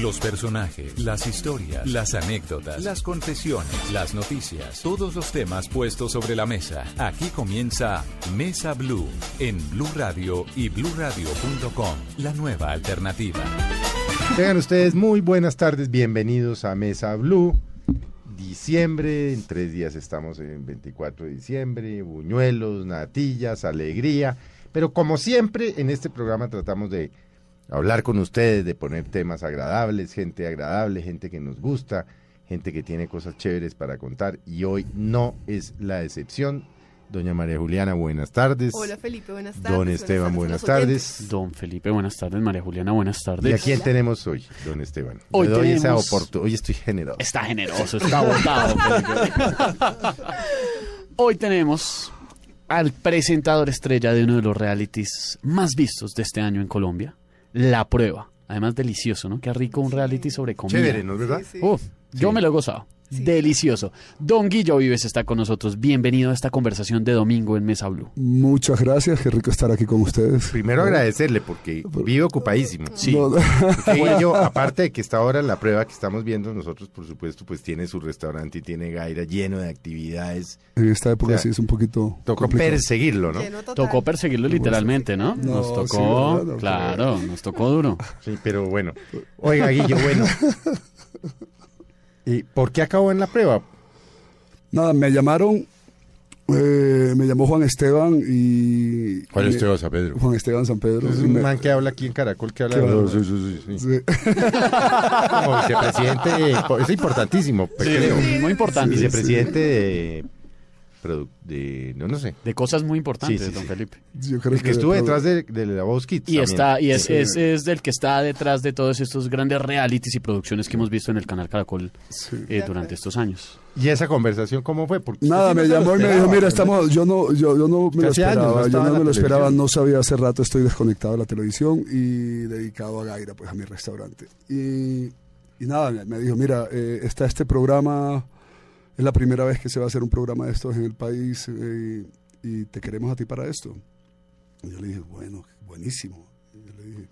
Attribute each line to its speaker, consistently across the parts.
Speaker 1: Los personajes, las historias, las anécdotas, las confesiones, las noticias, todos los temas puestos sobre la mesa. Aquí comienza Mesa Blue en Blue Radio y bluradio.com, la nueva alternativa.
Speaker 2: Tengan ustedes muy buenas tardes, bienvenidos a Mesa Blue. Diciembre, en tres días estamos en 24 de diciembre, buñuelos, natillas, alegría. Pero como siempre, en este programa tratamos de hablar con ustedes, de poner temas agradables, gente agradable, gente que nos gusta, gente que tiene cosas chéveres para contar. Y hoy no es la excepción. Doña María Juliana, buenas tardes.
Speaker 3: Hola Felipe, buenas tardes.
Speaker 2: Don Esteban, buenas tardes.
Speaker 4: Don Felipe, buenas tardes. María Juliana, buenas
Speaker 2: ¿Y
Speaker 4: tardes.
Speaker 2: a quién tenemos hoy, don Esteban?
Speaker 4: Hoy
Speaker 2: Le doy esa
Speaker 4: tenemos-
Speaker 2: Hoy estoy generoso.
Speaker 4: Está generoso, está. Felipe. Hoy tenemos al presentador estrella de uno de los realities más vistos de este año en Colombia, La Prueba. Además, delicioso, ¿no? Qué rico un reality sobre comida.
Speaker 2: Chévere, ¿no es verdad?
Speaker 3: Sí, sí.
Speaker 4: Uf, yo me lo he gozado.
Speaker 3: Sí.
Speaker 4: Delicioso. Don Guillo Vives está con nosotros. Bienvenido a esta conversación de domingo en Mesa Blue.
Speaker 5: Muchas gracias, qué rico estar aquí con ustedes.
Speaker 2: Primero agradecerle porque vive ocupadísimo.
Speaker 4: Sí.
Speaker 5: No,
Speaker 2: yo, aparte de que está ahora la prueba que estamos viendo nosotros, por supuesto, pues tiene su restaurante y tiene Gaira lleno de actividades.
Speaker 5: en esta época
Speaker 2: O sea,
Speaker 5: sí es un poquito
Speaker 2: Tocó
Speaker 5: complicado.
Speaker 2: perseguirlo, ¿no?
Speaker 4: Tocó perseguirlo literalmente, ¿no?
Speaker 5: No,
Speaker 4: Nos
Speaker 5: sí,
Speaker 4: tocó, claro, nos tocó duro.
Speaker 2: Sí, pero bueno. Oiga, Guillo, bueno. ¿Y por qué acabó en la prueba?
Speaker 5: Nada, me llamaron, eh, me llamó Juan Esteban y...
Speaker 2: ¿Cuál
Speaker 5: y
Speaker 2: es
Speaker 5: me-
Speaker 2: Esteban San Pedro?
Speaker 5: Juan Esteban San Pedro.
Speaker 2: Es un
Speaker 5: me-
Speaker 2: man que habla aquí en Caracol, que habla
Speaker 5: Claro.
Speaker 2: de... Sí, sí, sí, sí.
Speaker 5: sí.
Speaker 2: Como vicepresidente, es importantísimo, pues, creo.
Speaker 4: Sí, muy importante.
Speaker 2: Vicepresidente de, de... No, no sé.
Speaker 4: De cosas muy importantes,
Speaker 2: Sí, sí,
Speaker 4: don
Speaker 2: sí.
Speaker 4: Felipe.
Speaker 5: Yo creo
Speaker 2: El que estuvo detrás de, de la voz Kids.
Speaker 4: Y
Speaker 2: también.
Speaker 4: está, y es,
Speaker 5: Sí.
Speaker 4: es, es del que está detrás de todos estos grandes realities y producciones que hemos visto en el canal Caracol
Speaker 5: Sí.
Speaker 4: eh, durante estos años.
Speaker 2: ¿Y esa conversación cómo fue? Porque
Speaker 5: Nada, me llamó y me dijo, mira, estamos, yo no, yo, yo no me lo
Speaker 2: Hace años no
Speaker 5: esperaba, yo no me lo esperaba,
Speaker 2: televisión.
Speaker 5: no sabía, hace rato estoy desconectado de la televisión y dedicado a Gaira, pues a mi restaurante. Y, y nada, me, me dijo, mira, eh, está este programa, es la primera vez que se va a hacer un programa de estos en el país eh, y te queremos a ti para esto. Y yo le dije, bueno, buenísimo. Y yo le dije,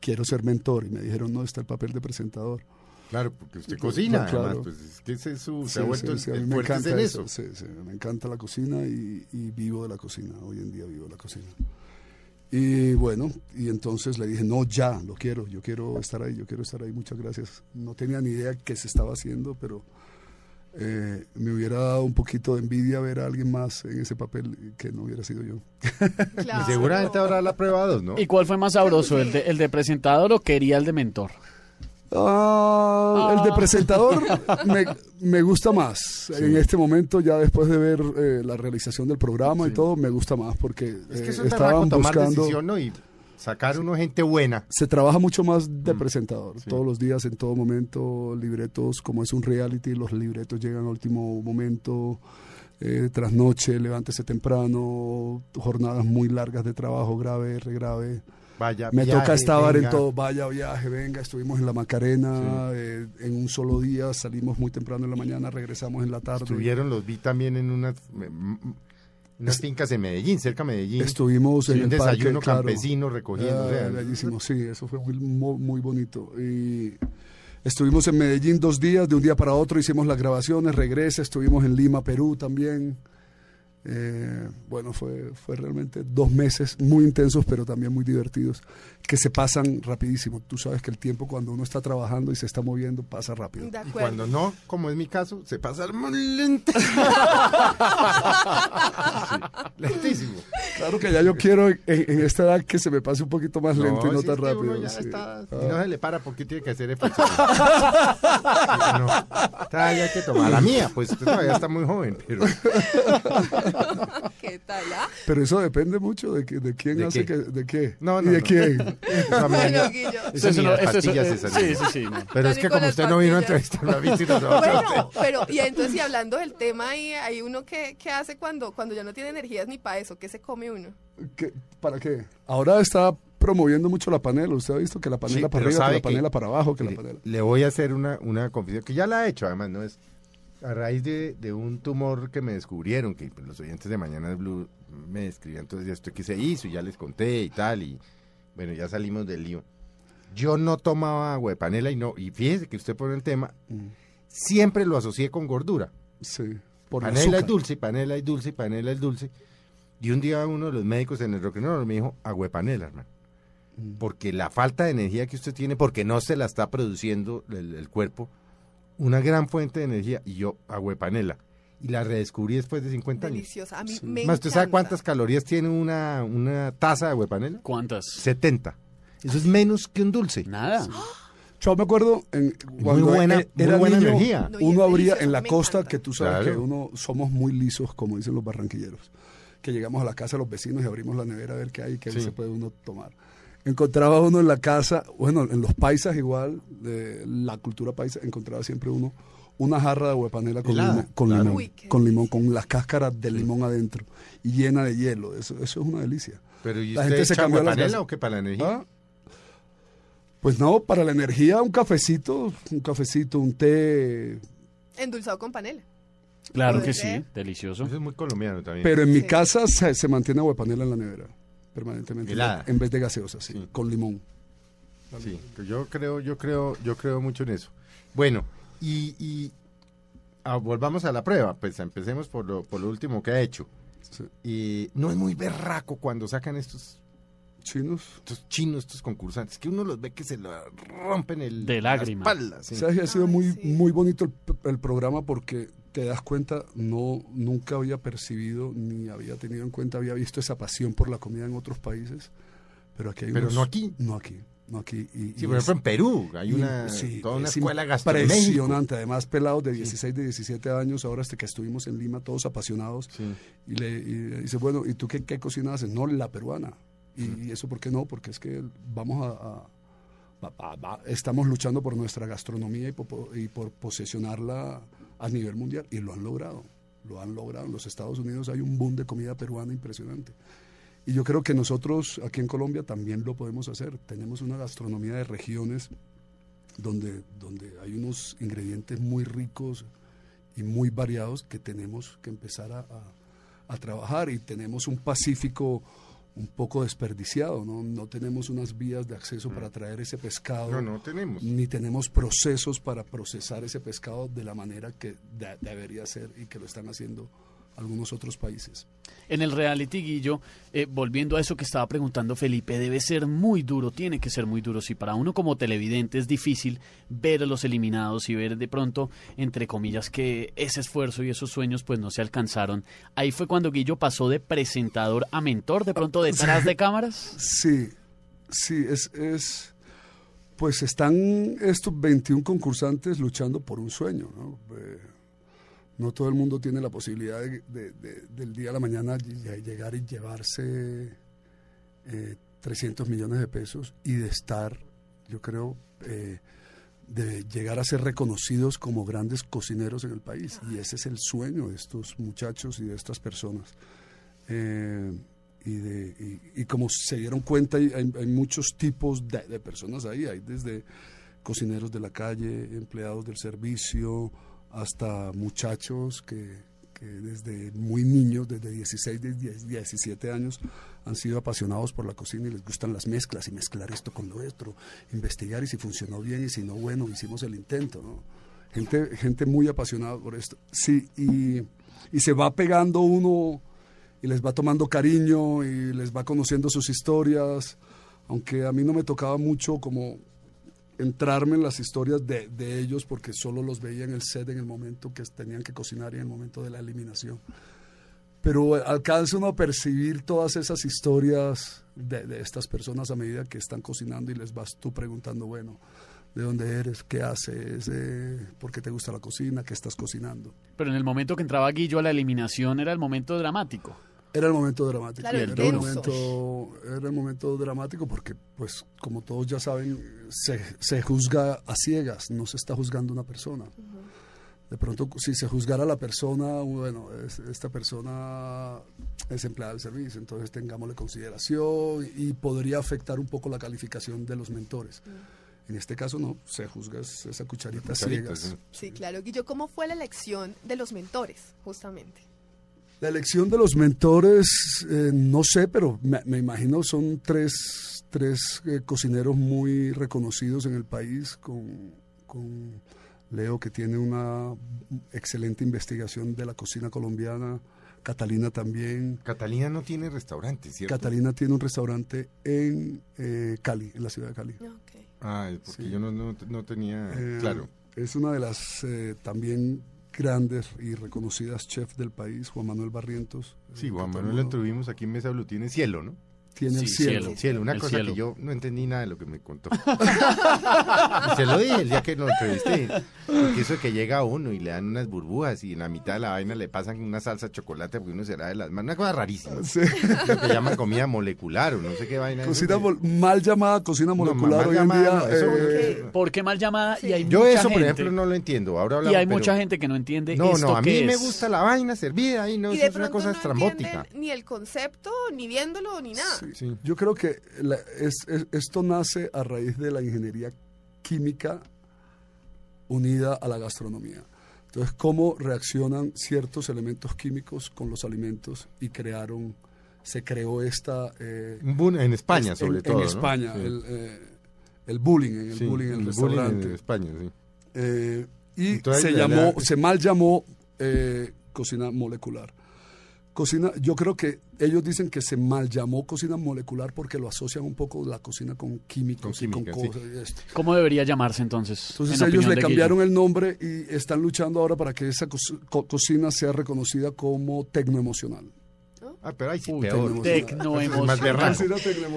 Speaker 5: quiero ser mentor. Y me dijeron, no, está el papel de presentador.
Speaker 2: Claro, porque usted cocina,
Speaker 5: Claro.
Speaker 2: además, pues es que ese es su, se
Speaker 5: Sí,
Speaker 2: ha vuelto
Speaker 5: sí, sí, a
Speaker 2: el
Speaker 5: me encanta
Speaker 2: en
Speaker 5: eso.
Speaker 2: eso.
Speaker 5: sí, sí, me encanta la cocina y, y vivo de la cocina. Hoy en día vivo de la cocina. Y bueno, y entonces le dije, no, ya, lo quiero, yo quiero estar ahí, yo quiero estar ahí, muchas gracias. No tenía ni idea qué se estaba haciendo, pero eh, me hubiera dado un poquito de envidia ver a alguien más en ese papel que no hubiera sido yo.
Speaker 3: Claro.
Speaker 2: Y seguramente habrá la prueba dos, ¿no?
Speaker 4: ¿Y cuál fue más sabroso, el de, el de presentador o quería el de mentor?
Speaker 5: Ah, el de presentador me, me gusta más. En este momento, ya después de ver eh, la realización del programa y todo, me gusta más porque
Speaker 2: Es
Speaker 5: eh,
Speaker 2: que eso es
Speaker 5: estaban buscando...
Speaker 2: decisión, ¿no? Y sacar uno gente buena.
Speaker 5: Se trabaja mucho más
Speaker 2: Mm.
Speaker 5: de presentador, todos los días, en todo momento, libretos, como es un reality, los libretos llegan a último momento, eh, trasnoche, levántese temprano, jornadas muy largas de trabajo, grave, regrave.
Speaker 2: Vaya,
Speaker 5: Me
Speaker 2: viaje,
Speaker 5: toca estar
Speaker 2: venga.
Speaker 5: en todo, vaya viaje, venga, estuvimos en la Macarena eh, en un solo día, salimos muy temprano en la mañana, regresamos en la tarde.
Speaker 2: Estuvieron, los vi también en m- unas fincas en Medellín, cerca de Medellín.
Speaker 5: Estuvimos en
Speaker 2: un
Speaker 5: el parque,
Speaker 2: desayuno
Speaker 5: claro.
Speaker 2: campesino recogiendo. o sea,
Speaker 5: Ah, bellísimo, sí, eso fue muy, muy, muy bonito. Y estuvimos en Medellín dos días, de un día para otro hicimos las grabaciones, regresa, estuvimos en Lima, Perú también. Eh, bueno, fue, fue realmente dos meses muy intensos, pero también muy divertidos, que se pasan rapidísimo. Tú sabes que el tiempo cuando uno está trabajando y se está moviendo pasa rápido.
Speaker 2: Y cuando no, como es mi caso, se pasa muy lento. Sí, lentísimo.
Speaker 5: Claro que ya yo quiero en, en esta edad que se me pase un poquito más lento y no
Speaker 2: si
Speaker 5: tan
Speaker 2: es que uno
Speaker 5: rápido.
Speaker 2: ya
Speaker 5: sí.
Speaker 2: está,
Speaker 5: Ah.
Speaker 2: no se le para, porque tiene que hacer? Sí, no. Está, ya hay que tomar la mía, pues usted todavía está muy joven, pero
Speaker 3: Qué ¿Qué tal? ah?
Speaker 5: Pero eso depende mucho de, que- de quién
Speaker 2: ¿De
Speaker 5: hace
Speaker 2: qué?
Speaker 5: que, de qué.
Speaker 2: No,
Speaker 5: ¿Y de
Speaker 2: no.
Speaker 5: quién?
Speaker 2: Eso
Speaker 3: Bueno, Guillo.
Speaker 2: eso ni
Speaker 4: no-
Speaker 2: las
Speaker 4: esto es-
Speaker 2: pastillas se salieron.
Speaker 4: sí, sí, sí, no.
Speaker 2: Pero es que como usted no vino a entrevistarme a mí.
Speaker 3: Bueno, pero y entonces y hablando del tema ahí, hay uno que, que hace cuando, cuando ya no tiene energías ni para eso, ¿qué se come uno?
Speaker 5: ¿Qué- ¿Para qué? Ahora está promoviendo mucho la panela. Usted ha visto que la panela
Speaker 2: Sí,
Speaker 5: para arriba, que la panela
Speaker 2: que-
Speaker 5: para abajo, que la
Speaker 2: Le-
Speaker 5: panela...
Speaker 2: Le voy a hacer una, una confesión que ya la he hecho, además, no es a raíz de, de un tumor que me descubrieron, que pues, los oyentes de Mañana de Blue me escribían, entonces ya esto que se hizo, y ya les conté y tal, y bueno, ya salimos del lío. Yo no tomaba agua de panela y no, y fíjese que usted pone el tema,
Speaker 5: Mm,
Speaker 2: siempre lo asocié con gordura.
Speaker 5: Sí, por
Speaker 2: panela es dulce, panela es dulce, panela es dulce. Y un día uno de los médicos en el endocrinología me dijo, agua de panela, hermano.
Speaker 5: Mm.
Speaker 2: Porque la falta de energía que usted tiene, porque no se la está produciendo el, el cuerpo, una gran fuente de energía. Y yo, agua de panela. Y la redescubrí después de 50 años.
Speaker 3: Deliciosa. A mí
Speaker 5: Sí.
Speaker 3: me
Speaker 2: Más, ¿usted sabe cuántas calorías tiene una, una taza de agua de panela?
Speaker 4: ¿Cuántas?
Speaker 2: 70. Eso es menos que un dulce.
Speaker 4: Nada.
Speaker 5: Yo me acuerdo en,
Speaker 2: Muy
Speaker 5: cuando
Speaker 2: buena-
Speaker 5: e-
Speaker 2: muy buena energía.
Speaker 3: No, y
Speaker 5: uno abría en la costa,
Speaker 3: encanta.
Speaker 5: que tú sabes
Speaker 2: Claro.
Speaker 5: que uno somos muy lisos, como dicen los barranquilleros, que llegamos a la casa de los vecinos y abrimos la nevera a ver qué hay, qué
Speaker 2: Sí.
Speaker 5: se puede uno tomar. Encontraba uno en la casa, bueno, en los paisas igual, de la cultura paisa, encontraba siempre uno una jarra de agua de panela con,
Speaker 2: Helada,
Speaker 5: con
Speaker 2: claro.
Speaker 5: limón,
Speaker 3: Uy,
Speaker 5: con limón, con las cáscaras del limón adentro y llena de hielo. Eso, eso es una delicia.
Speaker 2: Pero ¿y
Speaker 5: La
Speaker 2: usted
Speaker 5: gente se cambió
Speaker 2: de
Speaker 5: las
Speaker 2: panela
Speaker 5: gases.
Speaker 2: o qué para la energía?
Speaker 5: ¿Ah? Pues no, para la energía un cafecito, un cafecito, un té,
Speaker 3: Endulzado con panela.
Speaker 4: Claro que sí, delicioso.
Speaker 2: Eso es muy colombiano también.
Speaker 5: Pero en mi casa se, se mantiene agua de panela en la nevera, permanentemente.
Speaker 2: Helada.
Speaker 5: En vez de gaseosa, sí,
Speaker 2: Sí.
Speaker 5: con limón.
Speaker 2: Sí, yo creo, yo creo, yo creo mucho en eso. Bueno, y, y ah, volvamos a la prueba, pues empecemos por lo, por lo último que ha hecho.
Speaker 5: Sí.
Speaker 2: Y no es muy berraco cuando sacan estos,
Speaker 5: Chinos.
Speaker 2: estos chinos, estos concursantes, que uno los ve que se lo rompen el,
Speaker 4: De
Speaker 2: la
Speaker 4: lágrima.
Speaker 2: espalda, sí.
Speaker 5: ¿Sabes que ha sido
Speaker 3: Ay,
Speaker 5: muy,
Speaker 3: sí.
Speaker 5: muy bonito el, el programa porque te das cuenta, no, nunca había percibido ni había tenido en cuenta, había visto esa pasión por la comida en otros países, pero aquí hay
Speaker 2: Pero
Speaker 5: unos-
Speaker 2: no aquí.
Speaker 5: No aquí, no aquí. Y,
Speaker 2: Sí,
Speaker 5: y
Speaker 2: por
Speaker 5: es-
Speaker 2: ejemplo, en Perú hay una,
Speaker 5: sí,
Speaker 2: toda una
Speaker 5: es
Speaker 2: escuela gastronómica.
Speaker 5: Impresionante, además pelados de 16, de 17 años, ahora hasta que estuvimos en Lima, todos apasionados, y le, y dice, bueno, ¿y tú qué, qué cocina haces? No, la peruana. ¿Y, y eso por qué no? Porque es que vamos a... a- estamos luchando por nuestra gastronomía y por, por- y por posesionarla a nivel mundial, y lo han logrado, lo han logrado. En los Estados Unidos hay un boom de comida peruana impresionante. Y yo creo que nosotros aquí en Colombia también lo podemos hacer. Tenemos una gastronomía de regiones donde, donde hay unos ingredientes muy ricos y muy variados que tenemos que empezar a, a- a trabajar y tenemos un Pacífico un poco desperdiciado, ¿no? No tenemos unas vías de acceso para traer ese pescado,
Speaker 2: No, no tenemos.
Speaker 5: ni tenemos procesos para procesar ese pescado de la manera que de- debería ser y que lo están haciendo algunos otros países.
Speaker 4: En el reality, Guillo, eh, volviendo a eso que estaba preguntando Felipe, debe ser muy duro, tiene que ser muy duro. Si para uno como televidente es difícil ver a los eliminados y ver de pronto, entre comillas, que ese esfuerzo y esos sueños pues no se alcanzaron. Ahí fue cuando Guillo pasó de presentador a mentor, de pronto detrás de cámaras.
Speaker 5: Sí, sí, es, es pues están estos 21 concursantes luchando por un sueño, ¿no? Eh, no todo el mundo tiene la posibilidad de, de- de- del día a la mañana ll- llegar y llevarse eh, 300 millones de pesos y de estar, yo creo, eh, de llegar a ser reconocidos como grandes cocineros en el país. Y ese es el sueño de estos muchachos y de estas personas. Eh, y, de, y, como se dieron cuenta, hay, muchos tipos de, de personas ahí. Hay desde cocineros de la calle, empleados del servicio, hasta muchachos que, desde muy niños, desde 16, de 10, 17 años, han sido apasionados por la cocina y les gustan las mezclas y mezclar esto con lo otro, investigar y si funcionó bien y si no, bueno, hicimos el intento. Gente, gente muy apasionada por esto. Sí, y se va pegando uno y les va tomando cariño y les va conociendo sus historias, aunque a mí no me tocaba mucho como entrarme en las historias de, de ellos porque solo los veía en el set en el momento que tenían que cocinar y en el momento de la eliminación. Pero alcanza uno a percibir todas esas historias de, de estas personas a medida que están cocinando y les vas tú preguntando, bueno, ¿de dónde eres? ¿Qué haces? Eh, ¿Por qué te gusta la cocina? ¿Qué estás cocinando?
Speaker 4: Pero en el momento que entraba Guillo a la eliminación era el momento dramático.
Speaker 5: Era el momento dramático.
Speaker 3: Claro,
Speaker 5: era, el momento, era el momento dramático porque, pues, como todos ya saben, se, se juzga a ciegas, no se está juzgando una persona. De pronto, si se juzgara a la persona, bueno, es- esta persona es empleada del servicio, entonces tengámosle consideración y podría afectar un poco la calificación de los mentores. En este caso no, se juzga es- esa cucharita,
Speaker 2: Cucharita,
Speaker 5: ciegas.
Speaker 2: sí.
Speaker 3: Sí, claro. Guillo, ¿cómo fue la elección de los mentores, justamente?
Speaker 5: La elección de los mentores, eh, no sé, pero me, me imagino son tres, tres eh, cocineros muy reconocidos en el país, con, con Leo que tiene una excelente investigación de la cocina colombiana, Catalina también.
Speaker 2: Catalina no tiene restaurante, ¿cierto?
Speaker 5: Catalina tiene un restaurante en eh, Cali, en la ciudad de Cali.
Speaker 2: Ah, porque
Speaker 5: Sí.
Speaker 2: yo no, no, no tenía...
Speaker 5: Eh,
Speaker 2: claro.
Speaker 5: Es una de las eh, también grandes y reconocidas chefs del país, Juan Manuel Barrientos.
Speaker 2: Sí,
Speaker 5: eh,
Speaker 2: Juan Manuel
Speaker 5: el
Speaker 2: lo tuvimos aquí en Mesa Blue. Tiene cielo, ¿no?
Speaker 5: Tiene el
Speaker 4: Sí,
Speaker 5: cielo.
Speaker 4: cielo.
Speaker 2: Cielo, una
Speaker 4: El
Speaker 2: cosa
Speaker 4: cielo.
Speaker 2: que yo no entendí nada de lo que me contó. y se lo dije el día que lo entrevisté. Porque eso de que llega uno y le dan unas burbujas y en la mitad de la vaina le pasan una salsa de chocolate porque uno se la de las manos. Una cosa rarísima.
Speaker 5: Sí.
Speaker 2: Lo que llaman comida molecular o no sé qué vaina. es
Speaker 5: Cocina mal llamada cocina molecular
Speaker 2: mal
Speaker 5: hoy en
Speaker 2: llamada,
Speaker 5: día.
Speaker 2: no, eso-
Speaker 5: eh,
Speaker 4: ¿Por qué mal llamada? Y hay
Speaker 2: Yo
Speaker 4: mucha
Speaker 2: eso, por
Speaker 4: gente-
Speaker 2: ejemplo, no lo entiendo. Ahora
Speaker 4: Y
Speaker 2: hablamos,
Speaker 4: hay
Speaker 2: pero-
Speaker 4: mucha gente que no entiende
Speaker 2: No,
Speaker 4: esto
Speaker 2: no, a mí me
Speaker 4: es.
Speaker 2: gusta la vaina servida ahí, no,
Speaker 3: y
Speaker 2: eso es una cosa
Speaker 3: no
Speaker 2: estrambótica.
Speaker 3: ni el concepto, ni viéndolo, ni nada.
Speaker 5: Sí.
Speaker 2: Sí.
Speaker 5: Yo creo que la- es- es- esto nace a raíz de la ingeniería química unida a la gastronomía. Entonces, cómo reaccionan ciertos elementos químicos con los alimentos y crearon, se creó esta... eh,
Speaker 2: boom en España,
Speaker 5: en-
Speaker 2: sobre
Speaker 5: en
Speaker 2: todo. ¿no?
Speaker 5: España,
Speaker 2: Sí.
Speaker 5: el, eh, el bullying, en el
Speaker 2: Sí,
Speaker 5: bullying en el,
Speaker 2: el bullying
Speaker 5: restaurante.
Speaker 2: en España, sí.
Speaker 5: Eh, y
Speaker 2: Entonces,
Speaker 5: se llamó,
Speaker 2: le-
Speaker 5: se mal llamó eh, cocina molecular. Cocina, yo creo que ellos dicen que se mal llamó cocina molecular porque lo asocian un poco la cocina con químicos
Speaker 2: Con
Speaker 5: y con
Speaker 2: química, sí.
Speaker 5: cosas y esto.
Speaker 4: ¿Cómo debería llamarse entonces?
Speaker 5: Entonces
Speaker 4: en
Speaker 5: ellos le cambiaron
Speaker 4: Guillo?
Speaker 5: el nombre y están luchando ahora para que esa co- co- cocina sea reconocida como tecnoemocional.
Speaker 2: Ah, pero ahí sí,
Speaker 5: Uy,
Speaker 2: peor.
Speaker 5: tecnoemocional.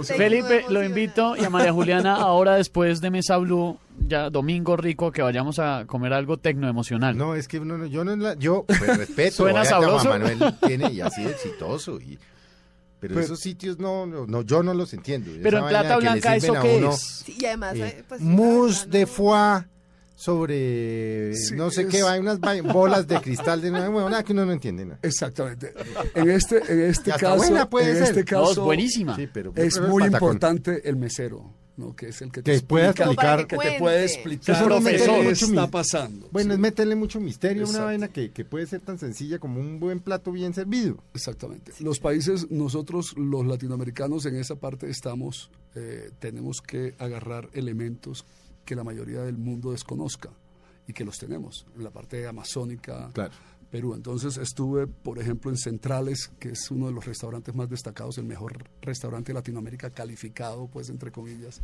Speaker 4: Felipe, lo invito y a María Juliana ahora después de Mesa Blue, ya domingo rico, que vayamos a comer algo tecnoemocional.
Speaker 2: No, es que uno no- yo no la- yo pues, respeto
Speaker 4: ¿Suena
Speaker 2: vaya
Speaker 4: sabroso?
Speaker 2: Juan Manuel tiene y ha sido exitoso y pero
Speaker 5: Pero-
Speaker 2: esos sitios no, no, no, yo no los entiendo.
Speaker 4: Pero
Speaker 2: Esa
Speaker 4: en plata
Speaker 2: que
Speaker 4: blanca, ¿eso qué
Speaker 2: uno,
Speaker 4: es?
Speaker 3: Sí, y además,
Speaker 2: eh,
Speaker 3: pues,
Speaker 2: mousse de
Speaker 3: no.
Speaker 2: foie sobre
Speaker 5: Sí,
Speaker 2: no sé
Speaker 5: es-
Speaker 2: qué va, unas bolas de cristal de bueno, nada que uno no entiende nada.
Speaker 5: Exactamente. En este, en este caso,
Speaker 2: buena puede
Speaker 5: en
Speaker 2: ser.
Speaker 5: este
Speaker 4: No, es
Speaker 5: caso
Speaker 4: buenísima.
Speaker 2: Sí, pero
Speaker 5: es muy
Speaker 2: patacón.
Speaker 5: importante el mesero, ¿no? que es el que te
Speaker 2: Que
Speaker 5: explica-
Speaker 2: explicar-
Speaker 5: que
Speaker 3: para
Speaker 5: te puede explicar
Speaker 2: Eso
Speaker 5: qué está pasando.
Speaker 2: Bueno,
Speaker 5: Sí,
Speaker 2: es meterle mucho misterio a una vaina que, que puede ser tan sencilla como un buen plato bien servido.
Speaker 5: Exactamente. Los países, nosotros los latinoamericanos en esa parte estamos, eh, tenemos que agarrar elementos que la mayoría del mundo desconozca y que los tenemos en la parte amazónica,
Speaker 2: Claro.
Speaker 5: Perú. Entonces estuve, por ejemplo, en Centrales, que es uno de los restaurantes más destacados, el mejor restaurante de Latinoamérica, calificado, pues, entre comillas,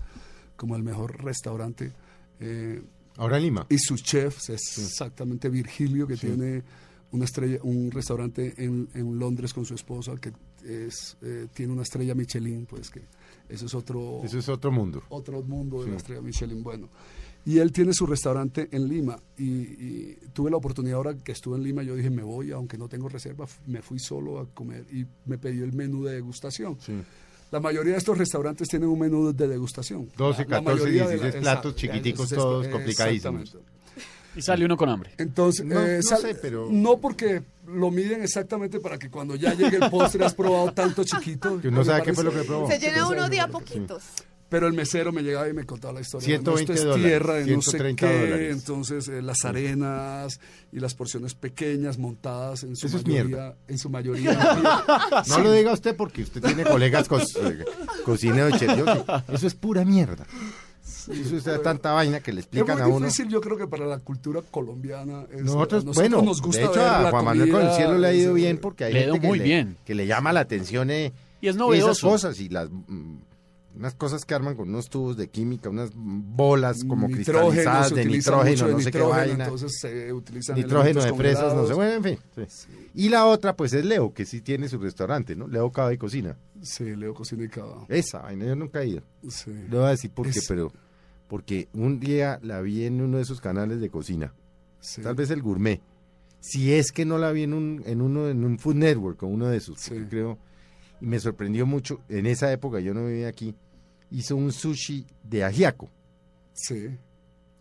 Speaker 5: como el mejor restaurante. eh,
Speaker 2: Ahora en Lima.
Speaker 5: y su chef es exactamente Virgilio, que tiene una estrella, un restaurante en, en Londres con su esposa, que es, eh, tiene una estrella Michelin, pues que eso es otro,
Speaker 2: Eso es otro mundo.
Speaker 5: otro mundo de
Speaker 2: Sí.
Speaker 5: la estrella Michelin. Bueno, y él tiene su restaurante en Lima. Y, y tuve la oportunidad ahora que estuve en Lima, yo dije, me voy, aunque no tengo reserva, me fui solo a comer y me pidió el menú de degustación.
Speaker 2: Sí.
Speaker 5: La mayoría de estos restaurantes tienen un menú de degustación.
Speaker 2: 12,
Speaker 5: La- la
Speaker 2: 14,
Speaker 5: mayoría de
Speaker 2: 16 platos chiquiticos, todos complicadísimos.
Speaker 4: Y sale uno con hambre.
Speaker 5: Entonces,
Speaker 2: No-
Speaker 5: eh,
Speaker 2: no
Speaker 5: sal-
Speaker 2: sé, pero-
Speaker 5: no porque lo miden exactamente para que cuando ya llegue el postre has probado tanto chiquito.
Speaker 2: Que uno
Speaker 5: Me
Speaker 2: sabe qué fue lo que probó.
Speaker 3: Se llena
Speaker 5: Sí.
Speaker 3: uno de a poquitos.
Speaker 5: Pero el mesero me llegaba y me contaba la historia.
Speaker 2: 120
Speaker 5: Esto es
Speaker 2: dólares,
Speaker 5: tierra de no sé
Speaker 2: 130
Speaker 5: qué,
Speaker 2: dólares.
Speaker 5: entonces eh, las arenas y las porciones pequeñas montadas en su
Speaker 2: Eso es
Speaker 5: mayoría,
Speaker 2: mierda.
Speaker 5: en su mayoría.
Speaker 2: No lo diga usted porque usted tiene colegas co eh, sí, Eso es pura mierda. Eso es tanta vaina que le
Speaker 5: es
Speaker 2: explican a
Speaker 5: muy
Speaker 2: uno.
Speaker 5: difícil, yo creo que para la cultura colombiana. es-
Speaker 2: Nosotros,
Speaker 5: a
Speaker 2: bueno,
Speaker 5: nos gusta
Speaker 2: de hecho
Speaker 5: ver
Speaker 2: a
Speaker 5: la
Speaker 2: Juan Manuel con el cielo le ha ido
Speaker 5: es-
Speaker 2: bien porque hay gente que,
Speaker 4: muy
Speaker 2: le,
Speaker 4: bien.
Speaker 2: que le llama la atención eh,
Speaker 4: Y es
Speaker 2: esas
Speaker 4: novedoso.
Speaker 2: cosas y las mm, unas cosas que arman con unos tubos de química, unas bolas como cristalizadas de nitrógeno,
Speaker 5: de
Speaker 2: no sé qué vaina.
Speaker 5: Entonces se utilizan
Speaker 2: nitrógeno de fresas, no sé, bueno, en fin. sí. Y la otra, pues es Leo, que sí tiene su restaurante, ¿no? Leo Cava y Cocina.
Speaker 5: Sí, Leo Cocina y Cava.
Speaker 2: Esa vaina, yo nunca he ido.
Speaker 5: Sí.
Speaker 2: Le voy a decir por qué,
Speaker 5: Es-
Speaker 2: pero porque un día la vi en uno de esos canales de cocina,
Speaker 5: sí.
Speaker 2: tal vez el gourmet, Si es que no la vi en un, en uno, en un Food Network o uno de esos,
Speaker 5: Sí.
Speaker 2: creo. Y me sorprendió mucho. En esa época, yo no vivía aquí. Hizo un sushi de ajiaco.
Speaker 5: Sí.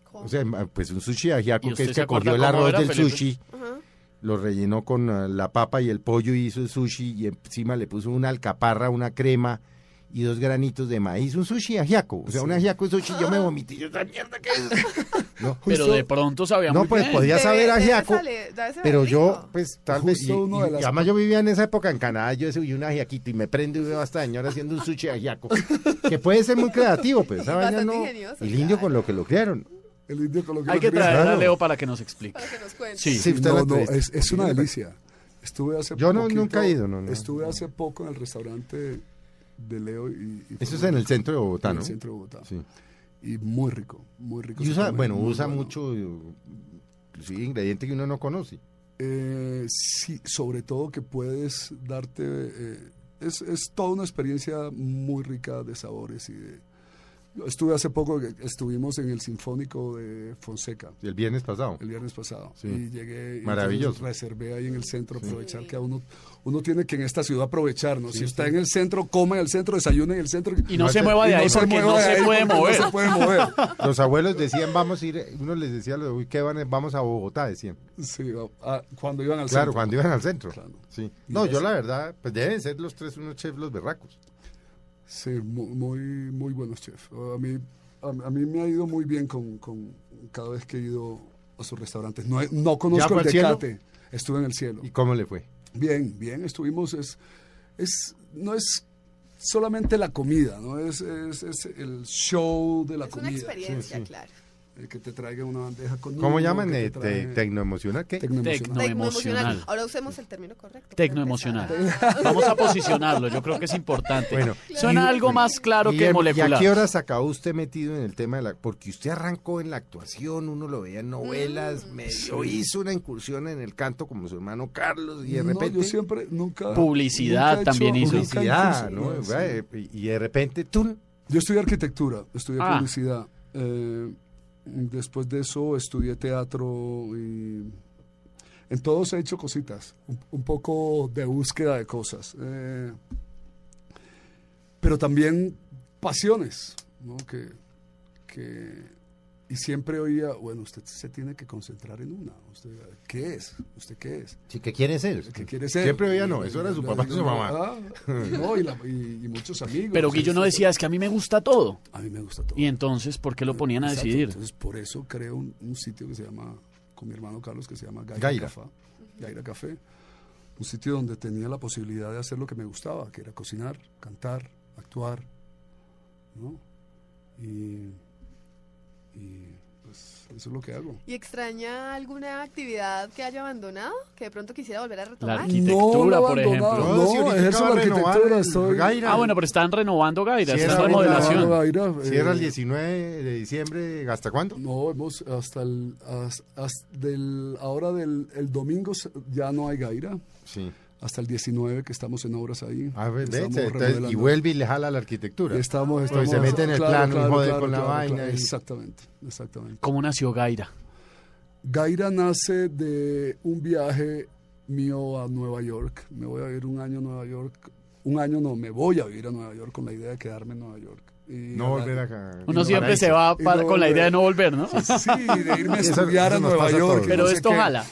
Speaker 3: ¿Cómo?
Speaker 2: O sea, pues un sushi de ajiaco
Speaker 4: ¿Y
Speaker 2: que es
Speaker 4: se
Speaker 2: que cogió el arroz
Speaker 4: era,
Speaker 2: del
Speaker 4: Felipe?
Speaker 2: sushi,
Speaker 3: Ajá.
Speaker 2: lo rellenó con ah, la papa y el pollo y hizo el sushi y encima le puso una alcaparra, una crema y dos granitos de maíz. Un sushi ajiaco. O sea, un ajiaco de sushi. Yo me vomité. Yo, ¿esta mierda qué es? No,
Speaker 4: Pero de pronto sabía
Speaker 2: no
Speaker 4: muy
Speaker 2: pues
Speaker 4: bien.
Speaker 2: podía saber
Speaker 3: debe
Speaker 2: ajiaco.
Speaker 3: debe
Speaker 2: Pero yo, pues, tal vez. Y,
Speaker 5: uno
Speaker 2: y-
Speaker 5: de las-
Speaker 2: y además, yo vivía en esa época en Canadá. Yo uy, un ajiaquito y me prendo y veo a esta señora haciendo un sushi ajiaco. que puede ser muy creativo, pues. Esa vaina no.
Speaker 3: ingenioso,
Speaker 2: El indio con lo que lo crearon.
Speaker 5: El indio con lo que
Speaker 4: Hay
Speaker 5: lo
Speaker 4: que traer a. Leo para que nos explique.
Speaker 3: Para que nos cuente.
Speaker 4: Sí.
Speaker 2: Sí, usted
Speaker 5: no, no, es, es una delicia. Estuve hace
Speaker 2: Yo no-
Speaker 5: poquito-
Speaker 2: nunca he ido, no, no.
Speaker 5: Estuve hace poco en el restaurante de Leo y... y
Speaker 2: Eso es en el centro de Bogotá,
Speaker 5: en
Speaker 2: ¿no?
Speaker 5: el centro de Bogotá.
Speaker 2: Sí.
Speaker 5: Y muy rico, muy rico.
Speaker 2: Y usa, bueno, usa
Speaker 5: bueno.
Speaker 2: mucho, inclusive ingredientes que uno no conoce.
Speaker 5: Eh, sí, sobre todo que puedes darte... eh, es, es toda una experiencia muy rica de sabores y de... Estuve hace poco, estuvimos en el Sinfónico de Fonseca.
Speaker 2: El viernes pasado.
Speaker 5: el viernes pasado.
Speaker 2: Sí.
Speaker 5: Y llegué. y
Speaker 2: Maravilloso.
Speaker 5: entonces Reservé ahí en el centro, aprovechar que a uno, uno tiene que en esta ciudad aprovechar, ¿no?
Speaker 2: Sí,
Speaker 5: si está
Speaker 2: sí.
Speaker 5: en el centro, coma en el centro, desayuna en el centro.
Speaker 4: Y no
Speaker 2: No
Speaker 4: se mueva de ahí
Speaker 5: no se
Speaker 4: porque no
Speaker 5: de
Speaker 4: se
Speaker 5: ahí
Speaker 4: puede
Speaker 5: porque
Speaker 4: mover.
Speaker 5: No se puede mover.
Speaker 2: Los abuelos decían, vamos a ir, uno les decía, uy, ¿qué van? Vamos a Bogotá, decían.
Speaker 5: Sí, cuando iban al
Speaker 2: Claro,
Speaker 5: centro.
Speaker 2: cuando iban al centro.
Speaker 5: Claro.
Speaker 2: Sí. No, yo la verdad, pues deben ser los tres unos chefs los berracos.
Speaker 5: Sí, muy, muy, buenos chefs. A mí, a, a mí me ha ido muy bien con, con cada vez que he ido a sus restaurantes. No, no
Speaker 2: ¿Ya
Speaker 5: conozco el? Decate. Estuve en el cielo.
Speaker 2: ¿Y cómo le fue?
Speaker 5: Bien, bien, estuvimos, es, es, no es solamente la comida, ¿no? Es, es, es el show de la
Speaker 3: Es una
Speaker 5: comida.
Speaker 3: experiencia,
Speaker 2: Sí, sí.
Speaker 3: claro.
Speaker 5: El que te traiga una bandeja con
Speaker 2: ¿Cómo llaman?
Speaker 5: te
Speaker 2: Eh, te- ¿Tecnoemocional? ¿Qué?
Speaker 5: Tecnoemocional.
Speaker 4: Tecno- emocional.
Speaker 3: Tecnoemocional. Ahora usemos el término correcto.
Speaker 4: Tecnoemocional. Vamos a posicionarlo, yo creo que es importante.
Speaker 2: Bueno,
Speaker 4: Suena
Speaker 2: y-
Speaker 4: algo más claro que
Speaker 2: Guillermo, ¿Y
Speaker 4: molecular.
Speaker 2: a qué horas acabó usted metido en el tema de la...? Porque usted arrancó en la actuación, uno lo veía en novelas,
Speaker 3: Mm.
Speaker 2: medio hizo una incursión en el canto como su hermano Carlos y de
Speaker 5: No,
Speaker 2: repente...
Speaker 5: yo siempre, nunca...
Speaker 4: Publicidad
Speaker 5: nunca he hecho-
Speaker 4: también hizo.
Speaker 2: Publicidad, ¿no?
Speaker 5: sí.
Speaker 2: Y de repente, tú...
Speaker 5: Yo estudié arquitectura, estudié
Speaker 4: Ah.
Speaker 5: publicidad. eh, después de eso estudié teatro y en todos he hecho cositas, un, poco de búsqueda de cosas. eh, pero también pasiones, ¿no? Que, que- y siempre oía, bueno, usted se tiene que concentrar en una. Usted, ¿Qué es? ¿Usted qué es?
Speaker 2: Sí, ¿qué quiere ser?
Speaker 5: ¿Qué quiere ser?
Speaker 2: Siempre oía, no, eso era su papá y su mamá.
Speaker 5: ah, no, y, la- y- y muchos amigos.
Speaker 4: Pero Guillo no decía, es que a mí me gusta todo.
Speaker 5: A mí me gusta todo.
Speaker 4: Y entonces, ¿por qué lo ponían a
Speaker 5: Exacto,
Speaker 4: decidir?
Speaker 5: Entonces, por eso creo un, un sitio que se llama, con mi hermano Carlos, que se llama Gaira,
Speaker 2: Gaira.
Speaker 5: Café. Gaira Café. Un sitio donde tenía la posibilidad de hacer lo que me gustaba, que era cocinar, cantar, actuar, ¿no? Y, y, pues eso es lo que hago.
Speaker 3: ¿Y extraña alguna actividad que haya abandonado? Que de pronto quisiera volver a retomar.
Speaker 4: La arquitectura,
Speaker 5: he
Speaker 4: por ejemplo.
Speaker 2: No,
Speaker 5: No,
Speaker 2: si acaba
Speaker 5: la arquitectura, estoy...
Speaker 2: Gaira.
Speaker 4: Ah, bueno, pero están renovando Gaira,
Speaker 2: Sí,
Speaker 4: está en
Speaker 2: era
Speaker 4: remodelación.
Speaker 5: Gaira,
Speaker 2: Cierra
Speaker 5: eh,
Speaker 2: el 19 de diciembre, ¿hasta cuándo?
Speaker 5: No, hemos hasta el hasta, hasta del ahora del el domingo ya no hay Gaira,
Speaker 2: Sí.
Speaker 5: Hasta el 19 que estamos en obras ahí.
Speaker 2: A ver,
Speaker 5: Estamos
Speaker 2: vete, entonces, y vuelve y le jala la arquitectura.
Speaker 5: Estamos,
Speaker 2: Pues
Speaker 5: estamos
Speaker 2: se mete en el plano y jode con la
Speaker 5: claro,
Speaker 2: vaina
Speaker 5: claro.
Speaker 2: y-
Speaker 5: Exactamente, exactamente.
Speaker 4: ¿Cómo nació Gaira?
Speaker 5: Gaira nace de un viaje mío a Nueva York. Me voy a vivir un año a Nueva York. Un año no, me voy a vivir a Nueva York con la idea de quedarme en Nueva York. Y
Speaker 2: No volver acá.
Speaker 4: Uno siempre se va para-
Speaker 5: no
Speaker 4: con la idea de no volver, ¿no?
Speaker 5: Sí, de irme a estudiar
Speaker 2: eso
Speaker 5: a Nueva York.
Speaker 4: Pero
Speaker 5: no sé
Speaker 4: esto
Speaker 5: qué.
Speaker 4: jala.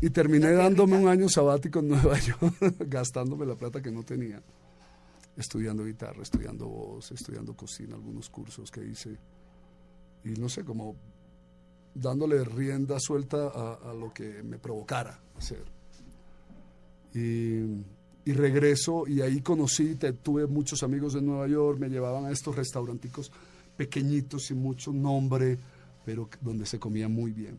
Speaker 5: Y terminé dándome un año sabático en Nueva York, gastándome la plata que no tenía, estudiando guitarra, estudiando voz, estudiando cocina, algunos cursos que hice. Y no sé, como dándole rienda suelta a, a lo que me provocara hacer. Y, y regreso y ahí conocí, te- tuve muchos amigos de Nueva York, me llevaban a estos restauranticos pequeñitos sin mucho nombre, pero donde se comía muy bien.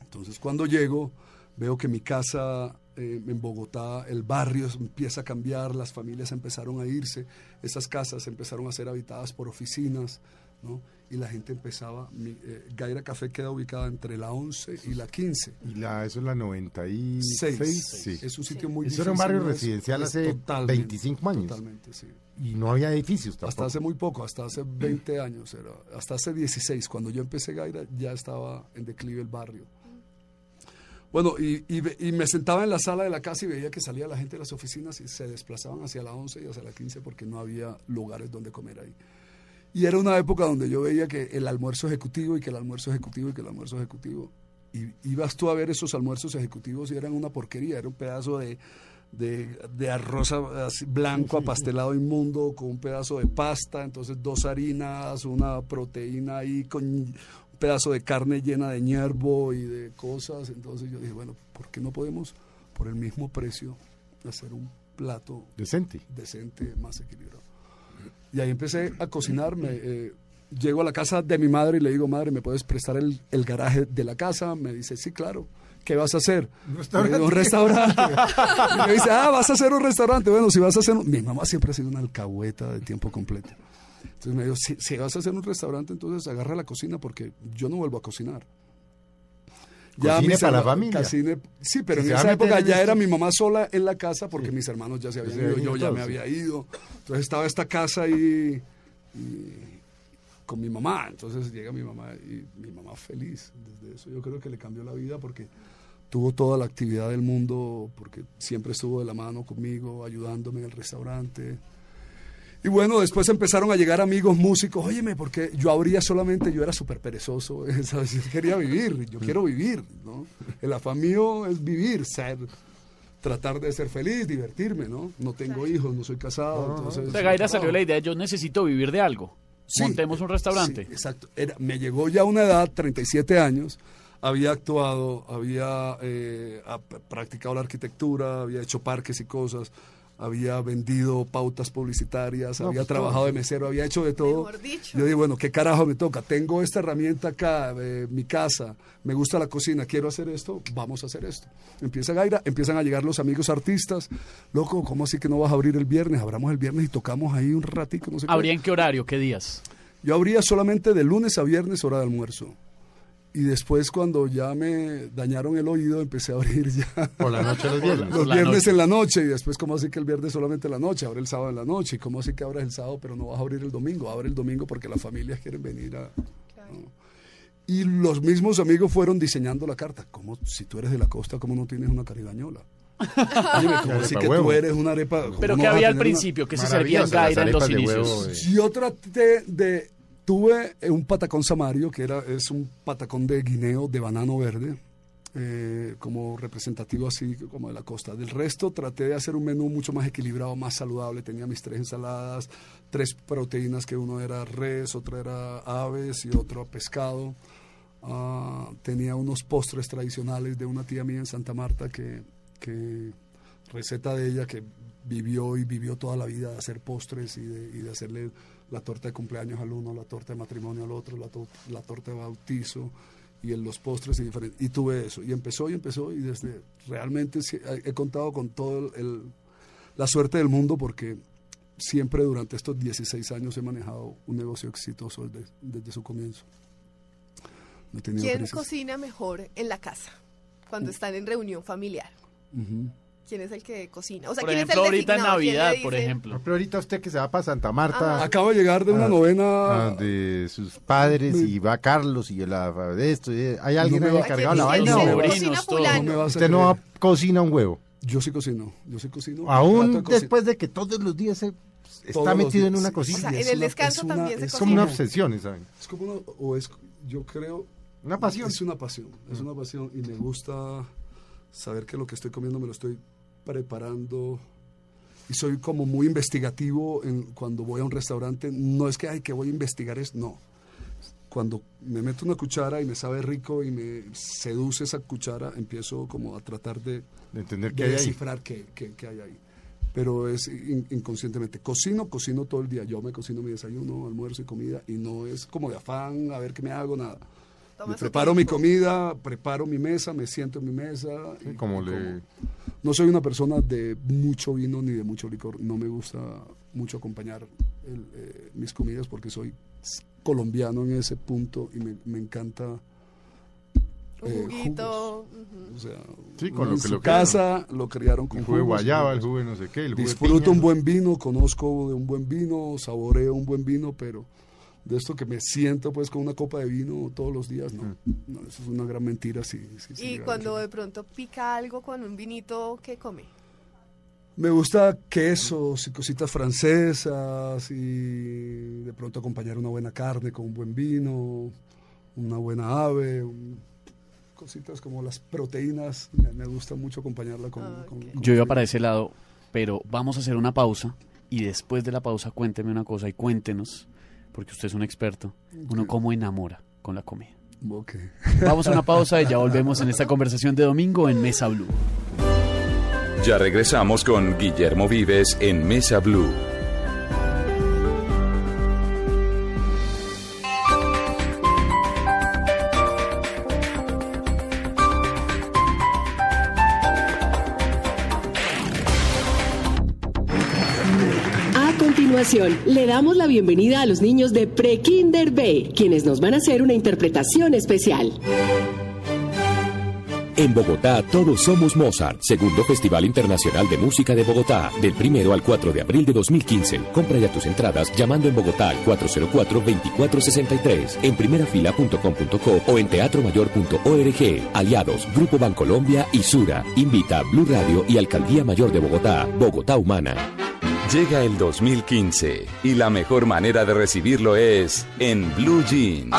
Speaker 5: Entonces cuando llego, veo que mi casa eh, en Bogotá, el barrio empieza a cambiar, las familias empezaron a irse, esas casas empezaron a ser habitadas por oficinas, ¿no? Y la gente empezaba, mi, eh, Gaira Café queda ubicada entre la 11 y la 15.
Speaker 2: Y la, eso es la 96.
Speaker 5: Seis.
Speaker 2: Sí.
Speaker 5: Es un sitio muy
Speaker 2: Eso era un
Speaker 5: difícil,
Speaker 2: barrio
Speaker 5: ¿no? Es-
Speaker 2: residencial
Speaker 5: es
Speaker 2: hace
Speaker 5: totalmente,
Speaker 2: 25 años.
Speaker 5: Totalmente, sí.
Speaker 2: Y no había edificios tampoco.
Speaker 5: Hasta hace muy poco, hasta hace 20 años, era, hasta hace 16. Cuando yo empecé Gaira ya estaba en declive el barrio. Bueno, y, y me sentaba en la sala de la casa y veía que salía la gente de las oficinas y se desplazaban hacia la 11 y hacia la 15 porque no había lugares donde comer ahí. Y era una época donde yo veía que el almuerzo ejecutivo y que el almuerzo ejecutivo y que el almuerzo ejecutivo. Y ibas tú a ver esos almuerzos ejecutivos y eran una porquería, era un pedazo de, de, de arroz blanco apastelado inmundo con un pedazo de pasta, entonces dos harinas, una proteína ahí con pedazo de carne llena de ñerbo y de cosas. Entonces yo dije, bueno, ¿por qué no podemos por el mismo precio hacer un plato
Speaker 2: Decente.
Speaker 5: decente, más equilibrado. Y ahí empecé a cocinarme. eh, llego a la casa de mi madre y le digo, madre, ¿me puedes prestar el, el garaje de la casa? Me dice, sí, claro. ¿Qué vas a hacer?
Speaker 2: Un restaurante.
Speaker 5: Le digo, Un restaurante. y me dice, ah, vas a hacer un restaurante. Bueno, si vas a hacer... un-". Mi mamá siempre ha sido una alcahueta de tiempo completo. Entonces me dijo, si, si vas a hacer un restaurante, entonces agarra la cocina porque yo no vuelvo a cocinar.
Speaker 2: Cocine
Speaker 5: mis
Speaker 2: para la familia.
Speaker 5: cocine- sí, pero
Speaker 2: Si
Speaker 5: en esa época ya
Speaker 2: esto-
Speaker 5: era mi mamá sola en la casa porque
Speaker 2: Sí.
Speaker 5: mis hermanos ya se habían ido, yo ya me había ido. Entonces estaba esta casa ahí y con mi mamá. Entonces llega mi mamá y mi mamá feliz. Desde eso yo creo que le cambió la vida porque tuvo toda la actividad del mundo, porque siempre estuvo de la mano conmigo, ayudándome en el restaurante. Y bueno, después empezaron a llegar amigos músicos, óyeme, porque yo abría solamente, yo era súper perezoso, ¿sabes? yo quería vivir, yo quiero vivir, ¿no? El afán mío es vivir, ser, tratar de ser feliz, divertirme, ¿no? No tengo hijos, no soy casado, entonces...
Speaker 4: De Gaira salió la idea, yo necesito vivir de algo.
Speaker 5: Sí,
Speaker 4: Montemos un restaurante.
Speaker 5: sí, exacto. Era, me llegó ya una edad, 37 años, había actuado, había eh, practicado la arquitectura, había hecho parques y cosas, había vendido pautas publicitarias,
Speaker 2: No,
Speaker 5: había
Speaker 2: pues,
Speaker 5: trabajado
Speaker 2: todo.
Speaker 5: de mesero, había hecho de todo.
Speaker 3: Mejor dicho.
Speaker 5: Yo digo, bueno, ¿qué carajo me toca? Tengo esta herramienta acá, eh, mi casa, me gusta la cocina, quiero hacer esto, vamos a hacer esto. Empieza Gaira, empiezan a llegar los amigos artistas. Loco, ¿cómo así que no vas a abrir el viernes? Abramos el viernes y tocamos ahí un ratico, no sé qué.
Speaker 4: ¿Habría en qué horario? ¿Qué días?
Speaker 5: Yo abría solamente de lunes a viernes hora de almuerzo. Y después cuando ya me dañaron el oído empecé a abrir ya
Speaker 2: Por la noche los viernes.
Speaker 5: los
Speaker 4: la
Speaker 5: viernes
Speaker 4: noche.
Speaker 5: en la noche y después cómo así que el viernes solamente en la noche, abre el sábado en la noche y cómo así que abres el sábado pero no vas a abrir el domingo, abre el domingo porque las familias quieren venir a... ¿no? Y los mismos amigos fueron diseñando la carta. como Si tú eres de la costa, ¿cómo no tienes una caribañola? Dime, ¿cómo así que
Speaker 2: huevo.
Speaker 5: tú eres una arepa? ¿cómo
Speaker 4: Pero
Speaker 5: no
Speaker 4: que había al
Speaker 5: tener una-
Speaker 4: principio, que se servía en
Speaker 2: Maravillosas las
Speaker 4: Gaira en los inicios.
Speaker 2: huevo, eh.
Speaker 5: yo traté de... Tuve un patacón samario, que era, es un patacón de guineo de banano verde, eh, como representativo así como de la costa. Del resto traté de hacer un menú mucho más equilibrado, más saludable. Tenía mis tres ensaladas, tres proteínas, que uno era res, otra era aves y otro pescado. Ah, tenía unos postres tradicionales de una tía mía en Santa Marta que, que receta de ella que vivió y vivió toda la vida de hacer postres y de, y de hacerle la torta de cumpleaños al uno, la torta de matrimonio al otro, la, to- la torta de bautizo y en los postres y diferentes. Y tuve eso. Y empezó y empezó y desde realmente he, contado con todo el, el- la suerte del mundo porque siempre durante estos 16 años he manejado un negocio exitoso desde, desde su comienzo. No
Speaker 3: ¿Quién
Speaker 5: crisis.
Speaker 3: cocina mejor en la casa cuando están en reunión familiar? ¿Quién es el que cocina? O sea,
Speaker 4: Por
Speaker 3: ¿quién
Speaker 4: ejemplo,
Speaker 3: es el
Speaker 4: ahorita en Navidad, por ejemplo.
Speaker 2: Pero ahorita usted que se va para Santa Marta,
Speaker 3: Ah.
Speaker 5: Acabo de llegar de una
Speaker 2: Ah,
Speaker 5: novena.
Speaker 2: ah, de sus padres y va Carlos y la, de esto. y- ¿Hay alguien
Speaker 5: va-
Speaker 2: encargado de la
Speaker 3: ¿A quién
Speaker 2: vaina?
Speaker 5: No
Speaker 2: Usted no cocina un huevo.
Speaker 5: Yo sí cocino, yo sí cocino.
Speaker 2: Aún
Speaker 5: de
Speaker 2: después de que todos los días se está metido en una
Speaker 5: sí.
Speaker 2: cocina.
Speaker 3: O sea, en
Speaker 5: es
Speaker 3: el
Speaker 5: una-
Speaker 3: descanso
Speaker 5: es una-
Speaker 3: también se
Speaker 5: es
Speaker 2: es como una obsesión, ¿saben?
Speaker 5: Es como una, o es, yo creo,
Speaker 2: Una pasión.
Speaker 5: es una pasión, es una pasión y me gusta saber que lo que estoy comiendo me lo estoy preparando y soy como muy investigativo en, cuando voy a un restaurante. No es que, ay, que voy a investigar, es no. Cuando me meto una cuchara y me sabe rico y me seduce esa cuchara, empiezo como a tratar de,
Speaker 2: De entender
Speaker 5: de
Speaker 2: que hay ahí.
Speaker 5: descifrar qué, qué- qué hay ahí. Pero es in- inconscientemente. Cocino, cocino todo el día. Yo me cocino mi desayuno, almuerzo y comida y no es como de afán a ver qué me hago, nada. Me preparo mi
Speaker 3: tiempo.
Speaker 5: comida, preparo mi mesa, me siento en mi mesa.
Speaker 2: Sí,
Speaker 5: y-
Speaker 2: como
Speaker 5: y
Speaker 2: le...
Speaker 5: como. No soy una persona de mucho vino ni de mucho licor. No me gusta mucho acompañar el, eh, mis comidas porque soy colombiano en ese punto y me, me encanta.
Speaker 3: Un
Speaker 5: eh,
Speaker 3: juguito.
Speaker 5: O sea,
Speaker 2: Sí, con lo
Speaker 5: en
Speaker 2: que
Speaker 5: su
Speaker 2: lo
Speaker 5: casa lo criaron con
Speaker 2: El jugo de guayaba, el jugo de no sé qué, el jugo de
Speaker 5: Disfruto
Speaker 2: piña.
Speaker 5: un buen vino, conozco de un buen vino, saboreo un buen vino, pero de esto que me siento pues con una copa de vino todos los días, no.
Speaker 2: Mm.
Speaker 5: No, eso es una gran mentira, sí. sí, sí,
Speaker 3: Y cuando de pronto pica algo con un vinito, ¿qué come?
Speaker 5: Me gusta quesos y cositas francesas y de pronto acompañar una buena carne con un buen vino, una buena ave, un- cositas como las proteínas, me, me gusta mucho acompañarla con...
Speaker 3: Ah,
Speaker 5: con-
Speaker 4: Yo iba para ese lado, pero vamos a hacer una pausa y después de la pausa cuénteme una cosa y cuéntenos, porque usted es un experto, uno cómo enamora con la comida. Vamos a una pausa y ya volvemos en esta conversación de domingo en Mesa Blue.
Speaker 1: Ya regresamos con Guillermo Vives en Mesa Blue.
Speaker 6: Le damos la bienvenida a los niños de Prekinder B, quienes nos van a hacer una interpretación especial.
Speaker 7: En Bogotá todos somos Mozart, segundo Festival Internacional de Música de Bogotá, del primero al 4 de abril de 2015. Compra ya tus entradas llamando en Bogotá al 404-2463, en primerafila.com.co o en teatromayor.org. Aliados, Grupo Bancolombia y Sura. Invita Blue Radio y Alcaldía Mayor de Bogotá, Bogotá Humana.
Speaker 1: Llega el 2015 y la mejor manera de recibirlo es en Blue Jeans.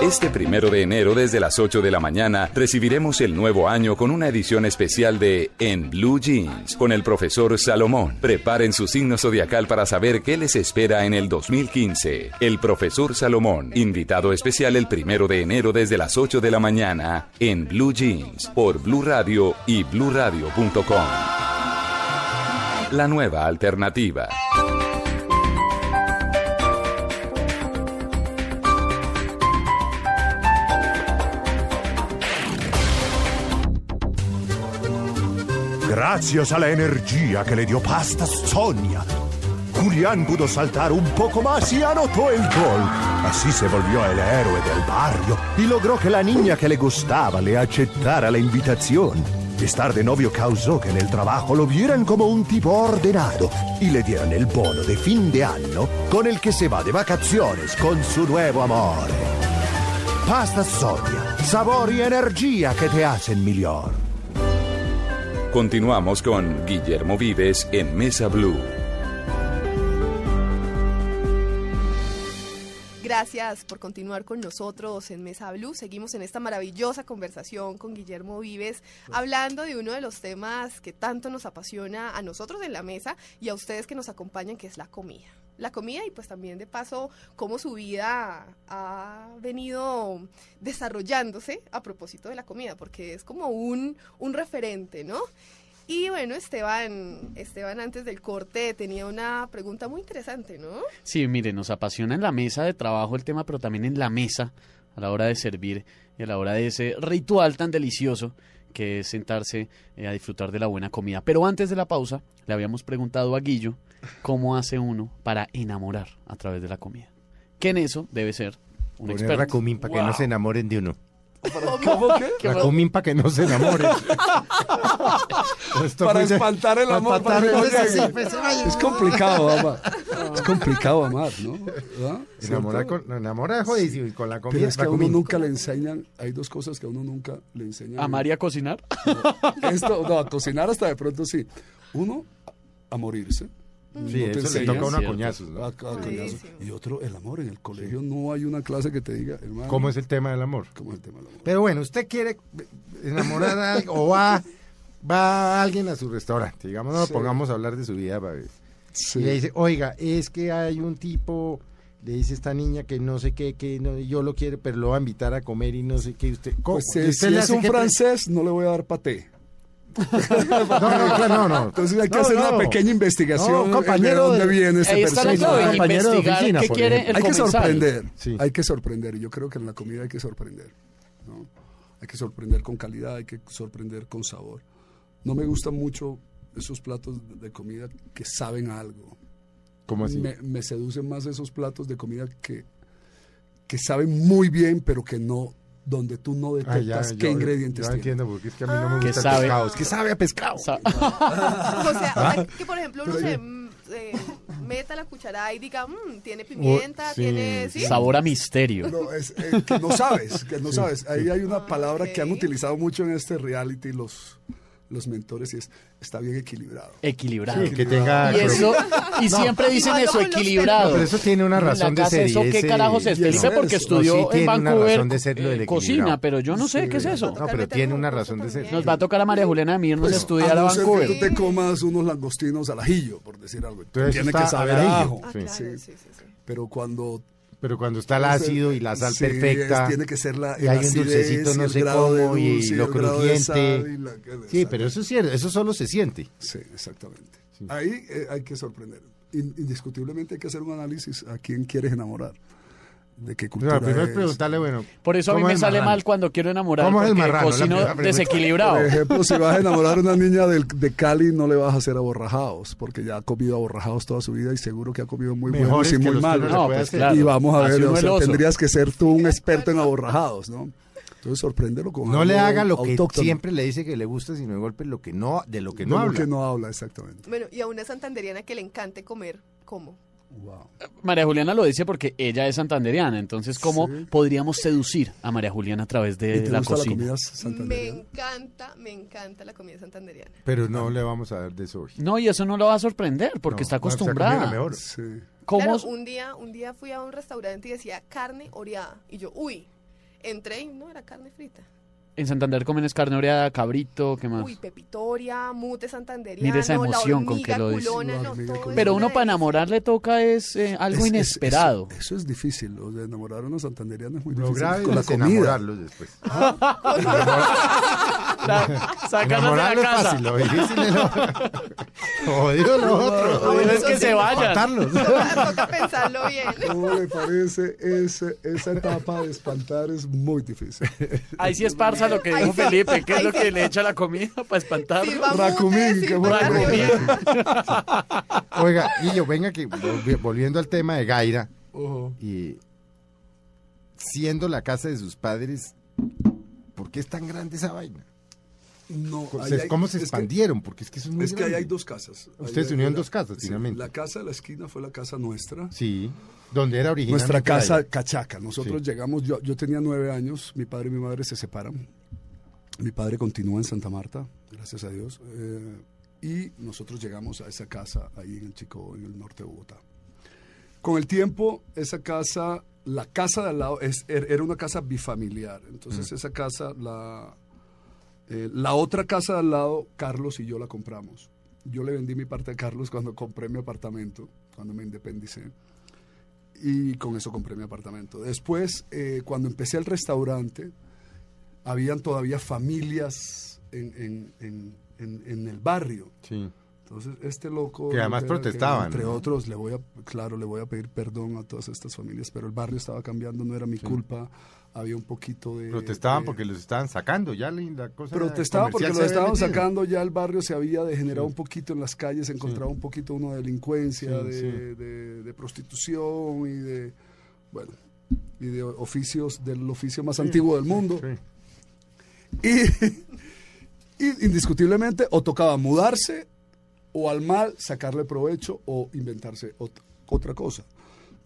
Speaker 1: Este primero de enero desde las 8 de la mañana recibiremos el nuevo año con una edición especial de En Blue Jeans con el profesor Salomón. Preparen su signo zodiacal para saber qué les espera en el 2015. El profesor Salomón, invitado especial el primero de enero desde las 8 de la mañana en Blue Jeans por Blue Radio y bluradio.com. La nueva alternativa.
Speaker 8: Gracias a la energía que le dio Pasta Sonia, Julián pudo saltar un poco más y anotó el gol. Así se volvió el héroe del barrio y logró que la niña que le gustaba le aceptara la invitación. Estar de novio causó que en el trabajo lo vieran como un tipo ordenado y le dieran el bono de fin de año con el que se va de vacaciones con su nuevo amor. Pasta Sonia, sabor y energía que te hacen mejor.
Speaker 1: Continuamos con Guillermo Vives en Mesa Blue.
Speaker 3: Gracias por continuar con nosotros en Mesa Blue. Seguimos en esta maravillosa conversación con Guillermo Vives, hablando de uno de los temas que tanto nos apasiona a nosotros en la mesa y a ustedes que nos acompañan, que es la comida. La comida y pues también de paso cómo su vida ha venido desarrollándose a propósito de la comida, porque es como un, un referente, ¿no? Y bueno, Esteban, Esteban antes del corte tenía una pregunta muy interesante, ¿no?
Speaker 4: Sí, mire, nos apasiona en la mesa de trabajo el tema, pero también en la mesa a la hora de servir y a la hora de ese ritual tan delicioso que es sentarse eh, a disfrutar de la buena comida. Pero antes de la pausa, le habíamos preguntado a Guillo cómo hace uno para enamorar a través de la comida. Que en eso debe ser un
Speaker 2: Poner
Speaker 4: experto.
Speaker 2: Para que no se enamoren de uno.
Speaker 5: ¿Cómo qué?
Speaker 2: Racumín para que no se enamoren. Esto
Speaker 5: Para
Speaker 2: fue
Speaker 5: espantar el amor.
Speaker 2: para
Speaker 5: para que no
Speaker 2: espantar-
Speaker 5: llegue.
Speaker 2: sí, pues, ay,
Speaker 5: es complicado amar. Es complicado amar, ¿no? ¿Verdad?
Speaker 2: Enamorar
Speaker 5: ¿Cierto?
Speaker 2: con, jodidísimo y con la comida.
Speaker 5: Pero es que a uno nunca le enseñan, hay dos cosas que a uno nunca le enseñan.
Speaker 4: ¿A María cocinar?
Speaker 5: Esto, no, a cocinar hasta de pronto sí. Uno, a morirse.
Speaker 2: Sí,
Speaker 5: No te
Speaker 2: eso le toca a uno a
Speaker 4: Cierto.
Speaker 2: coñazos, ¿no?
Speaker 5: A- a coñazos. Y otro, el amor. En el colegio no hay una clase que te diga, hermano.
Speaker 2: ¿Cómo es el tema del amor?
Speaker 5: ¿Cómo es el tema del amor?
Speaker 2: Pero bueno, usted quiere enamorar a alguien o va, va alguien a su restaurante, digamos, no
Speaker 5: Sí.
Speaker 2: pongamos a hablar de su vida.
Speaker 5: Sí.
Speaker 2: Y le dice, oiga, es que hay un tipo, le dice esta niña que no sé qué, que no, yo lo quiero, pero lo va a invitar a comer y no sé qué. Usted, ¿cómo?
Speaker 5: Pues
Speaker 2: ¿Y
Speaker 5: si,
Speaker 2: usted
Speaker 5: si
Speaker 2: le
Speaker 5: es
Speaker 2: hace
Speaker 5: un francés, no le voy a dar paté.
Speaker 2: No, no, claro, no, no.
Speaker 5: Entonces hay que
Speaker 2: No,
Speaker 5: hacer
Speaker 2: no.
Speaker 5: una pequeña investigación
Speaker 2: No,
Speaker 5: de
Speaker 2: compañero
Speaker 5: dónde
Speaker 2: de-
Speaker 5: viene esta
Speaker 4: Ahí está la
Speaker 5: persona.
Speaker 4: clave,
Speaker 2: compañero de
Speaker 4: investigar
Speaker 2: oficina,
Speaker 4: qué
Speaker 2: por
Speaker 4: quiere
Speaker 2: ejemplo.
Speaker 4: el
Speaker 5: hay que sorprender,
Speaker 2: Sí.
Speaker 5: hay que sorprender. Y yo creo que en la comida hay que sorprender. ¿no? Hay que sorprender con calidad, hay que sorprender con sabor. No me gustan mucho esos platos de comida que saben a algo.
Speaker 2: ¿Cómo así?
Speaker 5: Me, me seducen más esos platos de comida que, que saben muy bien, pero que no, donde tú no
Speaker 2: Ah,
Speaker 5: detectas
Speaker 2: ya,
Speaker 5: qué
Speaker 2: yo-
Speaker 5: ingredientes
Speaker 2: yo
Speaker 5: tiene.
Speaker 2: entiendo, porque es que a mí no me gusta
Speaker 4: sabe-
Speaker 2: el pescado. Es que sabe a pescado.
Speaker 4: Sa-
Speaker 3: O sea, o sea, que por ejemplo uno se, eh, meta la cucharada y diga, "Mm, tiene pimienta,
Speaker 2: sí,
Speaker 3: tiene... ¿sí?
Speaker 4: Sabor a misterio.
Speaker 5: No, es, eh, que no sabes, que no sabes. Ahí hay una palabra que han utilizado mucho en este reality los, los mentores y es, está bien equilibrado.
Speaker 4: Equilibrado.
Speaker 2: Sí, que tenga...
Speaker 4: Y eso, y siempre dicen eso, equilibrado.
Speaker 2: Pero eso tiene una razón de ser.
Speaker 4: ¿Eso qué carajos es? Felipe
Speaker 5: eso-
Speaker 4: porque
Speaker 5: no, sí
Speaker 4: estudió en
Speaker 2: tiene una
Speaker 4: Vancouver
Speaker 2: razón de ser lo del
Speaker 4: cocina, pero yo no sé
Speaker 5: Sí.
Speaker 4: qué es eso.
Speaker 2: No, pero tiene una razón de ser.
Speaker 4: Nos va a tocar a María Juliana a mí irnos a estudiar a
Speaker 5: no ser que
Speaker 4: Vancouver.
Speaker 5: tú te comas unos langostinos al ajillo, por decir algo.
Speaker 2: Entonces
Speaker 5: Tiene que saber ajo.
Speaker 3: Ah,
Speaker 2: Sí.
Speaker 3: claro, sí,
Speaker 5: Sí.
Speaker 3: sí, sí.
Speaker 5: Pero cuando
Speaker 2: Pero cuando está el ácido y la sal
Speaker 5: Sí,
Speaker 2: perfecta.
Speaker 5: es- tiene que ser la,
Speaker 2: y hay un dulcecito no sé cómo y lo crujiente.
Speaker 5: sal y la-
Speaker 2: Sí, pero eso es cierto, eso solo se siente.
Speaker 5: Sí, exactamente. Ahí eh, hay que sorprender. In- indiscutiblemente hay que hacer un análisis a quién quieres enamorar. De qué
Speaker 2: O
Speaker 5: cultura
Speaker 2: sea, primero es preguntarle, bueno.
Speaker 4: Por eso a mí
Speaker 2: ¿cómo
Speaker 4: me sale
Speaker 2: marrano?
Speaker 4: mal cuando quiero enamorar.
Speaker 2: ¿Cómo es el marrano?
Speaker 4: Cocino desequilibrado.
Speaker 5: Por ejemplo, si vas a enamorar a una niña del- de Cali, no le vas a hacer aborrajados, porque ya ha comido aborrajados toda su vida y seguro que ha comido muy buenos y
Speaker 2: que
Speaker 5: muy
Speaker 2: que
Speaker 5: malos.
Speaker 4: No, pues claro.
Speaker 5: Y vamos a ver, o sea, tendrías que ser tú un experto en aborrajados, ¿no? Entonces sorpréndelo con
Speaker 2: No le haga lo que
Speaker 5: autóctono.
Speaker 2: siempre le dice que le gusta, sino de golpe lo que no, de lo que
Speaker 5: De
Speaker 2: no
Speaker 5: lo
Speaker 2: habla.
Speaker 5: que no habla, exactamente.
Speaker 3: Bueno, y a una santanderiana que le encante comer, ¿cómo?
Speaker 5: Wow.
Speaker 4: María Juliana lo dice porque ella es santanderiana. Entonces, ¿cómo
Speaker 5: Sí.
Speaker 4: podríamos seducir a María Juliana a través
Speaker 5: ¿Y
Speaker 4: de
Speaker 5: te
Speaker 4: la
Speaker 5: gusta la
Speaker 4: cocina?
Speaker 5: comida
Speaker 3: Me
Speaker 5: santanderiana?
Speaker 3: encanta, me encanta la comida santanderiana.
Speaker 2: Pero no le vamos a dar de eso hoy.
Speaker 4: No, y eso no lo va a sorprender porque
Speaker 2: No,
Speaker 4: está acostumbrada.
Speaker 2: comido mejor.
Speaker 5: Sí.
Speaker 4: ¿Cómo?
Speaker 3: Claro, un día, un día fui a un restaurante y decía carne oreada. Y yo, uy, entré y no, era carne frita.
Speaker 4: En Santander comen es carne oreada, cabrito, ¿qué más?
Speaker 3: Uy, pepitoria, mute santanderiano,
Speaker 4: Mire esa
Speaker 3: la
Speaker 4: emoción con que lo dice.
Speaker 3: culona, no,
Speaker 4: Pero uno para
Speaker 3: delicia.
Speaker 4: enamorar le toca es eh, algo
Speaker 5: Es- es-
Speaker 4: inesperado.
Speaker 5: eso, eso es difícil, o de enamorar a una santanderiana es muy
Speaker 2: Lo
Speaker 5: difícil.
Speaker 2: grave
Speaker 5: con la comida.
Speaker 2: enamorarlos después.
Speaker 4: Sacarlos de la casa.
Speaker 2: fácil, lo difícil es lo... Jodido lo otro.
Speaker 4: Es que se vayan.
Speaker 2: Matarlos.
Speaker 3: Toca, pensarlo bien.
Speaker 5: ¿Cómo le parece ese, esa etapa de espantar es muy difícil?
Speaker 4: Ahí sí es parsa lo que dijo. Felipe, que es lo que le echa la comida para espantar.
Speaker 5: Racumín, qué
Speaker 3: mute.
Speaker 2: Oiga, Guillo, venga que volvi- volviendo al tema de Gaira y siendo la casa de sus padres, ¿por qué es tan grande esa vaina?
Speaker 5: No,
Speaker 2: ¿Cómo
Speaker 5: ahí
Speaker 2: se,
Speaker 5: hay-
Speaker 2: cómo se
Speaker 5: que-
Speaker 2: expandieron? Porque es que eso es muy
Speaker 5: Es que ahí hay dos casas.
Speaker 2: Ustedes se unieron dos casas,
Speaker 5: sí,
Speaker 2: finalmente.
Speaker 5: La casa de la esquina fue la casa nuestra.
Speaker 2: Sí, donde era originalmente
Speaker 5: Nuestra casa cachaca. Nosotros
Speaker 2: Sí.
Speaker 5: llegamos, yo, yo tenía nueve años, mi padre y mi madre se separan. Mi padre continúa en Santa Marta, gracias a Dios. eh, y nosotros llegamos a esa casa ahí en el Chico, en el norte de Bogotá. Con el tiempo, esa casa, la casa de al lado, es, er- era una casa bifamiliar. Entonces, esa casa, la, eh, la otra casa de al lado, Carlos y yo la compramos. Yo le vendí mi parte a Carlos cuando compré mi apartamento, cuando me independicé. Y con eso compré mi apartamento. Después, eh, cuando empecé el restaurante, habían todavía familias en, en- en- en- el barrio.
Speaker 2: Sí.
Speaker 5: Entonces, este loco...
Speaker 2: Que además protestaban,
Speaker 5: Entre
Speaker 2: ¿no?
Speaker 5: otros, le voy a, claro, le voy a pedir perdón a todas estas familias, pero el barrio estaba cambiando, no era mi culpa. Había un poquito de...
Speaker 2: Protestaban
Speaker 5: de-
Speaker 2: porque los estaban sacando, ya la la cosa
Speaker 5: Protestaban porque
Speaker 2: comercial
Speaker 5: lo
Speaker 2: se había
Speaker 5: estaban
Speaker 2: metido.
Speaker 5: sacando, ya el barrio se había degenerado
Speaker 2: Sí.
Speaker 5: un poquito en las calles, se encontraba un poquito de delincuencia,
Speaker 2: Sí,
Speaker 5: de, de- de prostitución y de, bueno, y de oficios, del oficio más antiguo del mundo.
Speaker 2: Sí.
Speaker 5: Y, y indiscutiblemente o tocaba mudarse o al mal sacarle provecho o inventarse ot- otra cosa.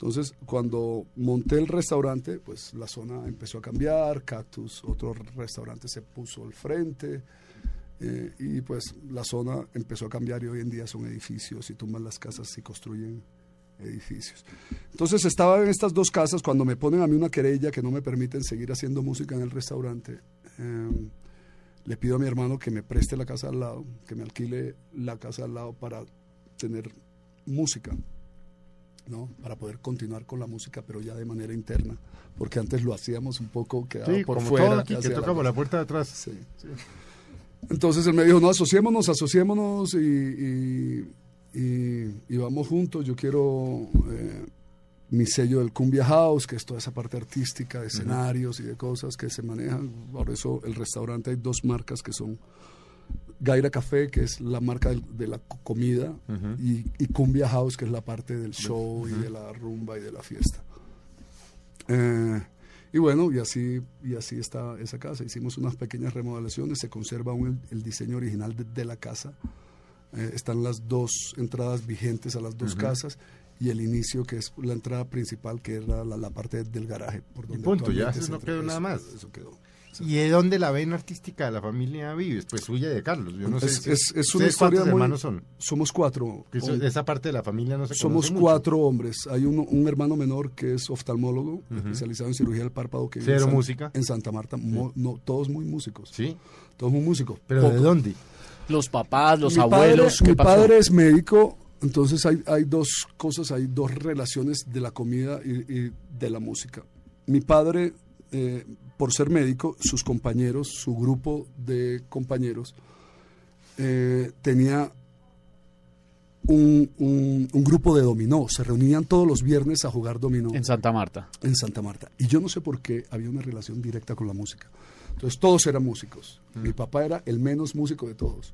Speaker 5: Entonces, cuando monté el restaurante, pues la zona empezó a cambiar, Cactus, otro restaurante se puso al frente, eh, y pues la zona empezó a cambiar y hoy en día son edificios y tumban las casas y construyen edificios. Entonces estaba en estas dos casas cuando me ponen a mí una querella que no me permiten seguir haciendo música en el restaurante. eh, le pido a mi hermano que me preste la casa al lado, que me alquile la casa al lado para tener música, ¿no? Para poder continuar con la música, pero ya de manera interna, porque antes lo hacíamos un poco quedaba
Speaker 2: Sí,
Speaker 5: por
Speaker 2: como
Speaker 5: fuera.
Speaker 2: todo aquí, que
Speaker 5: hacia
Speaker 2: toca por
Speaker 5: cosa.
Speaker 2: la puerta de atrás.
Speaker 5: Sí, sí. Entonces él me dijo, no, asociémonos, asociémonos y, y, y- y vamos juntos. Yo quiero eh, mi sello del Cumbia House, que es toda esa parte artística de escenarios y de cosas que se manejan. Por eso el restaurante hay dos marcas que son Gaira Café, que es la marca de, la co- comida, y, y Cumbia House, que es la parte del show y de la rumba y de la fiesta. Eh, y bueno, y así, y así está esa casa. Hicimos unas pequeñas remodelaciones, se conserva aún el, el diseño original de, de la casa. eh, están las dos entradas vigentes a las dos casas y el inicio que es la entrada principal que era la, la parte del garaje. Por donde
Speaker 2: punto, ya, eso no quedó nada más.
Speaker 5: Eso quedó.
Speaker 2: ¿Y de dónde la ven artística de la familia Vives? Pues suya y de Carlos. Yo no sé
Speaker 5: es,
Speaker 2: si-
Speaker 5: es- es una
Speaker 2: ¿Ustedes
Speaker 5: historia
Speaker 2: cuántos
Speaker 5: muy-
Speaker 2: hermanos son?
Speaker 5: Somos cuatro.
Speaker 2: Eso- esa parte de la familia no se
Speaker 5: Somos
Speaker 2: conoce mucho.
Speaker 5: cuatro hombres. Hay uno- un hermano menor que es oftalmólogo, especializado en cirugía del párpado. Que
Speaker 2: Cero
Speaker 5: en San-
Speaker 2: música.
Speaker 5: En Santa Marta. Mo- no, todos muy músicos.
Speaker 2: Sí.
Speaker 5: Todos muy músicos.
Speaker 2: ¿Pero
Speaker 5: Poco.
Speaker 2: de dónde?
Speaker 4: Los papás, los
Speaker 5: mi
Speaker 4: abuelos,
Speaker 5: Padre,
Speaker 4: ¿qué
Speaker 5: mi
Speaker 4: pasó?
Speaker 5: padre es médico, entonces hay, hay dos cosas, hay dos relaciones de la comida y, y de la música. Mi padre, eh, por ser médico, sus compañeros, su grupo de compañeros, eh, tenía un, un- un grupo de dominó. Se reunían todos los viernes a jugar dominó
Speaker 4: En Santa Marta.
Speaker 5: en Santa Marta. Y yo no sé por qué había una relación directa con la música. Entonces todos eran músicos. Mi papá era el menos músico de todos.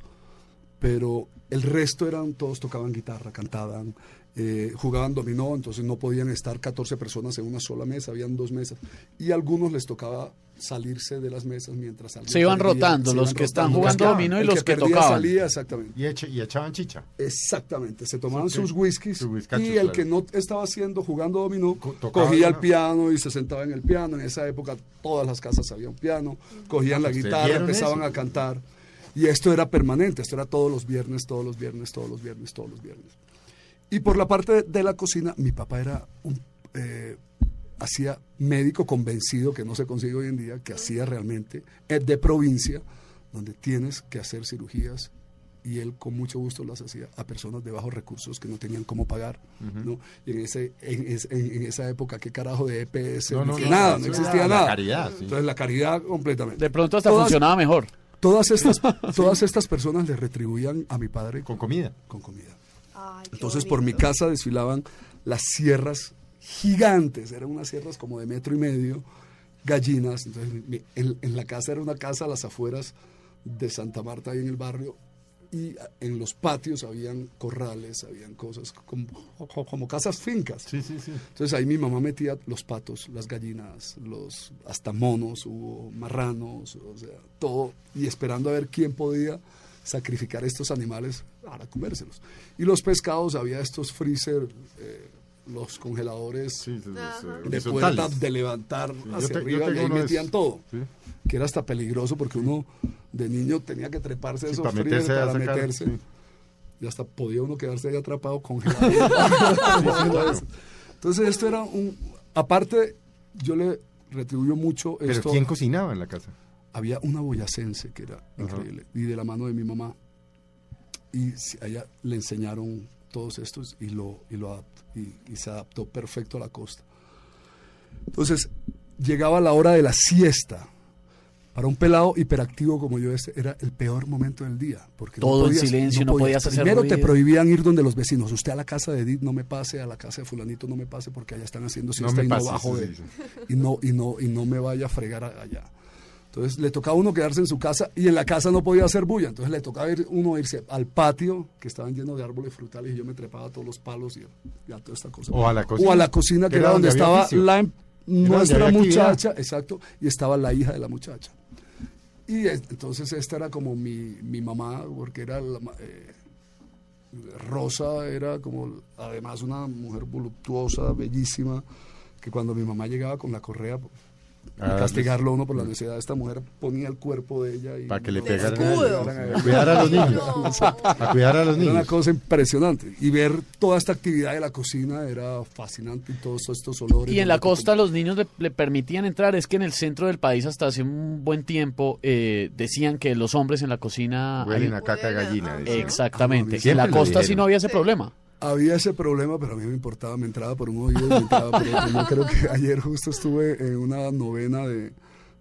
Speaker 5: Pero el resto eran, todos tocaban guitarra, cantaban, eh, jugaban dominó, entonces no podían estar 14 personas en una sola mesa, habían dos mesas. Y a algunos les tocaba salirse de las mesas mientras alguien
Speaker 4: Se iban
Speaker 5: perdía,
Speaker 4: rotando,
Speaker 5: se
Speaker 4: los
Speaker 5: iban
Speaker 4: que están jugando dominó y los que
Speaker 5: perdía
Speaker 4: tocaban.
Speaker 5: salía, exactamente.
Speaker 2: Y, echa- y echaban chicha.
Speaker 5: Exactamente, se tomaban
Speaker 2: Sí,
Speaker 5: sus whiskies
Speaker 2: whiskachos,
Speaker 5: y el
Speaker 2: claro.
Speaker 5: que no estaba haciendo jugando dominó
Speaker 2: tocaba
Speaker 5: cogía el
Speaker 2: una-
Speaker 5: piano y se sentaba en el piano. En esa época todas las casas había un piano, cogían la guitarra,
Speaker 2: ¿vieron
Speaker 5: empezaban
Speaker 2: eso?
Speaker 5: a cantar y esto era permanente, esto era todos los viernes, todos los viernes, todos los viernes, todos los viernes. Y por la parte de la cocina, mi papá era un eh, hacía médico convencido que no se consigue hoy en día, que hacía realmente eh, de provincia, donde tienes que hacer cirugías y él con mucho gusto las hacía a personas de bajos recursos que no tenían cómo pagar, ¿no? Y en, ese, en, es- en- en esa época, ¿qué carajo de EPS?
Speaker 2: No, no,
Speaker 5: nada, no existía
Speaker 2: la
Speaker 5: nada.
Speaker 2: caridad, sí.
Speaker 5: Entonces la caridad completamente.
Speaker 4: De pronto hasta
Speaker 5: Todas-
Speaker 4: funcionaba mejor.
Speaker 5: Todas estas, todas estas personas le retribuían a mi padre
Speaker 2: Con comida.
Speaker 5: con comida.
Speaker 3: Ay,
Speaker 5: Entonces por mi casa desfilaban las sierras gigantes, eran unas sierras como de metro y medio, gallinas. Entonces en, en la casa era una casa a las afueras de Santa Marta, ahí en el barrio, y en los patios habían corrales, habían cosas como, como- como casas fincas.
Speaker 2: Sí, sí, sí.
Speaker 5: Entonces ahí mi mamá metía los patos, las gallinas, los hasta monos, hubo marranos, o sea, todo, y esperando a ver quién podía sacrificar estos animales para comérselos. Y los pescados, había estos freezer, eh, los congeladores
Speaker 2: Sí, sí,
Speaker 3: Ajá.
Speaker 5: de puerta de levantar hacia
Speaker 2: te-
Speaker 5: arriba y ahí
Speaker 2: de
Speaker 5: metían todo.
Speaker 2: Sí.
Speaker 5: Que era hasta peligroso porque uno de niño tenía que treparse
Speaker 2: Sí,
Speaker 5: esos
Speaker 2: para meterse a
Speaker 5: para
Speaker 2: sacar,
Speaker 5: meterse.
Speaker 2: sí.
Speaker 5: Y hasta podía uno quedarse ahí atrapado congelado. Entonces esto era un... Aparte, yo le retribuyo mucho
Speaker 2: Pero
Speaker 5: esto.
Speaker 2: ¿quién cocinaba en la casa?
Speaker 5: Había una boyacense que era increíble. Y de la mano de mi mamá. Y si- a ella le enseñaron todos estos y, lo, y, lo adapt- y, y se adaptó perfecto a la costa. Entonces, llegaba la hora de la siesta. Para un pelado hiperactivo como yo este, era el peor momento del día. Porque
Speaker 4: Todo en silencio, no podías hacer
Speaker 5: Primero te prohibían ir donde los vecinos. Usted a la casa de Edith no me pase, a la casa de fulanito no me pase porque allá están haciendo
Speaker 2: No
Speaker 5: siesta y no bajo de... Y, no, y, no, y no me vaya a fregar a- allá. Entonces le tocaba a uno quedarse en su casa y en la casa no podía hacer bulla. Entonces le tocaba ir, uno irse al patio que estaban llenos de árboles frutales y yo me trepaba a todos los palos y ya toda esta cosa.
Speaker 2: O a la cocina.
Speaker 5: O a la cocina que, era donde, estaba
Speaker 2: oficio.
Speaker 5: la em- nuestra muchacha, exacto, y estaba la hija de la muchacha. Y entonces esta era como mi, mi mamá, porque era la eh, Rosa, era como además una mujer voluptuosa, bellísima, que cuando mi mamá llegaba con la correa,
Speaker 2: Ah,
Speaker 5: castigarlo a uno por la necesidad de esta mujer, ponía el cuerpo de ella y
Speaker 2: Para que le pegaran a, cuidar a los niños. A cuidar a los
Speaker 5: Era una
Speaker 2: niños.
Speaker 5: cosa impresionante. Y ver toda esta actividad de la cocina era fascinante y todos estos olores.
Speaker 4: Y en la costa los niños le, le permitían entrar. Es que en el centro del país hasta hace un buen tiempo eh, decían que los hombres en la cocina...
Speaker 2: Huelen
Speaker 4: hay-
Speaker 2: a caca de gallina. Decían.
Speaker 4: Exactamente. En la costa sí no había ese
Speaker 3: Sí.
Speaker 4: problema.
Speaker 5: Había ese problema, pero a mí me importaba, me entraba por un oído y me entraba por otro. Yo creo que ayer justo estuve en una novena de,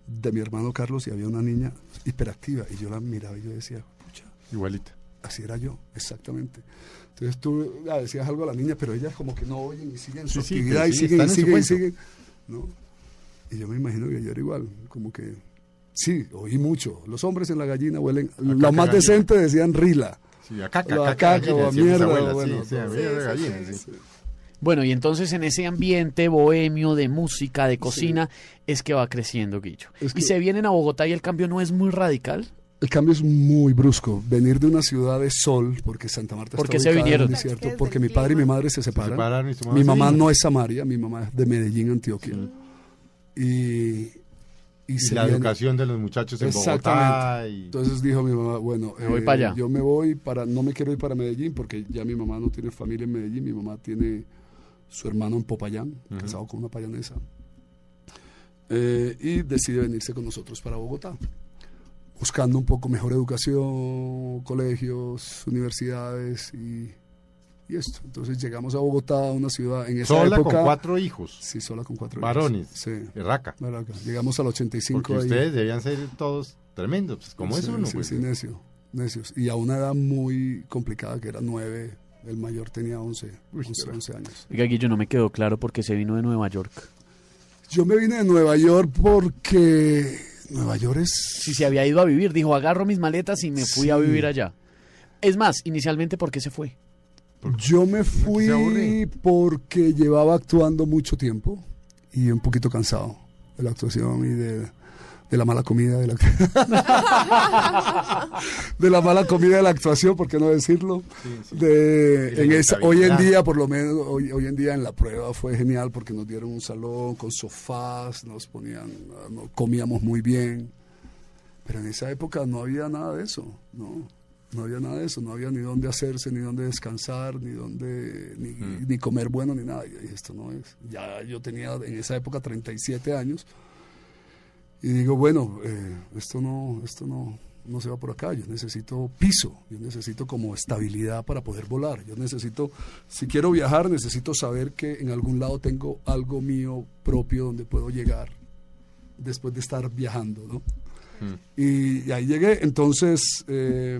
Speaker 5: de mi hermano Carlos y había una niña hiperactiva y yo la miraba y yo decía, pucha,
Speaker 2: Igualita.
Speaker 5: así era yo, exactamente. Entonces tú le decías algo a la niña, pero ellas como que no oyen y siguen su
Speaker 2: Sí,
Speaker 5: actividad y siguen y siguen y siguen. ¿no? Y yo me imagino que yo era igual, como que sí, oí mucho. Los hombres en la gallina huelen,
Speaker 2: caca
Speaker 5: lo más
Speaker 2: gallina.
Speaker 5: decente decían rila.
Speaker 2: Sí, a caca,
Speaker 5: Lo a
Speaker 2: caca,
Speaker 5: o a mierda,
Speaker 2: abuelas,
Speaker 5: bueno,
Speaker 2: sí, sí, a
Speaker 4: y entonces en ese ambiente bohemio de música, de cocina, es que va creciendo Guillo.
Speaker 5: Es
Speaker 4: Y se vienen a Bogotá y el cambio no es muy radical.
Speaker 5: El cambio es muy brusco. Venir de una ciudad de sol, porque Santa Marta
Speaker 4: ¿Por
Speaker 5: está
Speaker 4: qué se vinieron?
Speaker 3: Es desde
Speaker 5: porque mi padre y mi madre se separan. mi mamá no es Samaria, mi mamá es de Medellín, Antioquia. Y, y,
Speaker 2: la educación de los muchachos en Bogotá.
Speaker 5: Exactamente.
Speaker 2: y-
Speaker 5: Entonces dijo mi mamá, bueno,
Speaker 4: Me voy
Speaker 5: eh,
Speaker 4: para allá.
Speaker 5: yo me voy para, no me quiero ir para Medellín porque ya mi mamá no tiene familia en Medellín, mi mamá tiene su hermano en Popayán, casado con una payanesa. Eh, y decide venirse con nosotros para Bogotá, buscando un poco mejor educación, colegios, universidades y, y esto. Entonces llegamos a Bogotá, una ciudad en esa
Speaker 2: Sola
Speaker 5: época.
Speaker 2: con cuatro hijos.
Speaker 5: Sí, sola con cuatro
Speaker 2: Varones.
Speaker 5: hijos. Sí.
Speaker 2: De raca.
Speaker 5: Baraca. Llegamos al 85
Speaker 2: Porque
Speaker 5: ahí.
Speaker 2: ustedes debían ser todos tremendos. Pues, como es
Speaker 5: Sí,
Speaker 2: uno.
Speaker 5: sí,
Speaker 2: pues.
Speaker 5: sí, necio, necios. Y a una edad muy complicada, que era nueve, el mayor tenía 11,
Speaker 2: Uy,
Speaker 5: 11,
Speaker 2: pero-
Speaker 5: 11 años.
Speaker 4: Oiga, Guillo, no me quedó claro por qué se vino de Nueva York.
Speaker 5: Yo me vine de Nueva York porque Nueva York es...
Speaker 4: Si se había ido a vivir, dijo, agarro mis maletas y me fui a
Speaker 5: Sí.
Speaker 4: vivir allá. Es más, inicialmente, ¿por qué se fue?
Speaker 5: Yo me fui porque llevaba actuando mucho tiempo y un poquito cansado de la actuación y de, de la mala comida de la de la mala comida de la actuación, ¿por qué no decirlo? En esa, hoy en día, por lo menos, hoy, hoy en día en la prueba fue genial porque nos dieron un salón con sofás, nos ponían, comíamos muy bien, pero en esa época no había nada de eso, ¿no? No había nada de eso, no había ni dónde hacerse, ni dónde descansar, ni dónde, ni, ni comer bueno, ni nada. Y yo dije, esto no es. Ya yo tenía en esa época 37 años. Y digo, bueno, eh, esto no, esto no, no se va por acá. Yo necesito piso, yo necesito como estabilidad para poder volar. Yo necesito, si quiero viajar, necesito saber que en algún lado tengo algo mío propio donde puedo llegar después de estar viajando, ¿no? Y, y ahí llegué, entonces eh,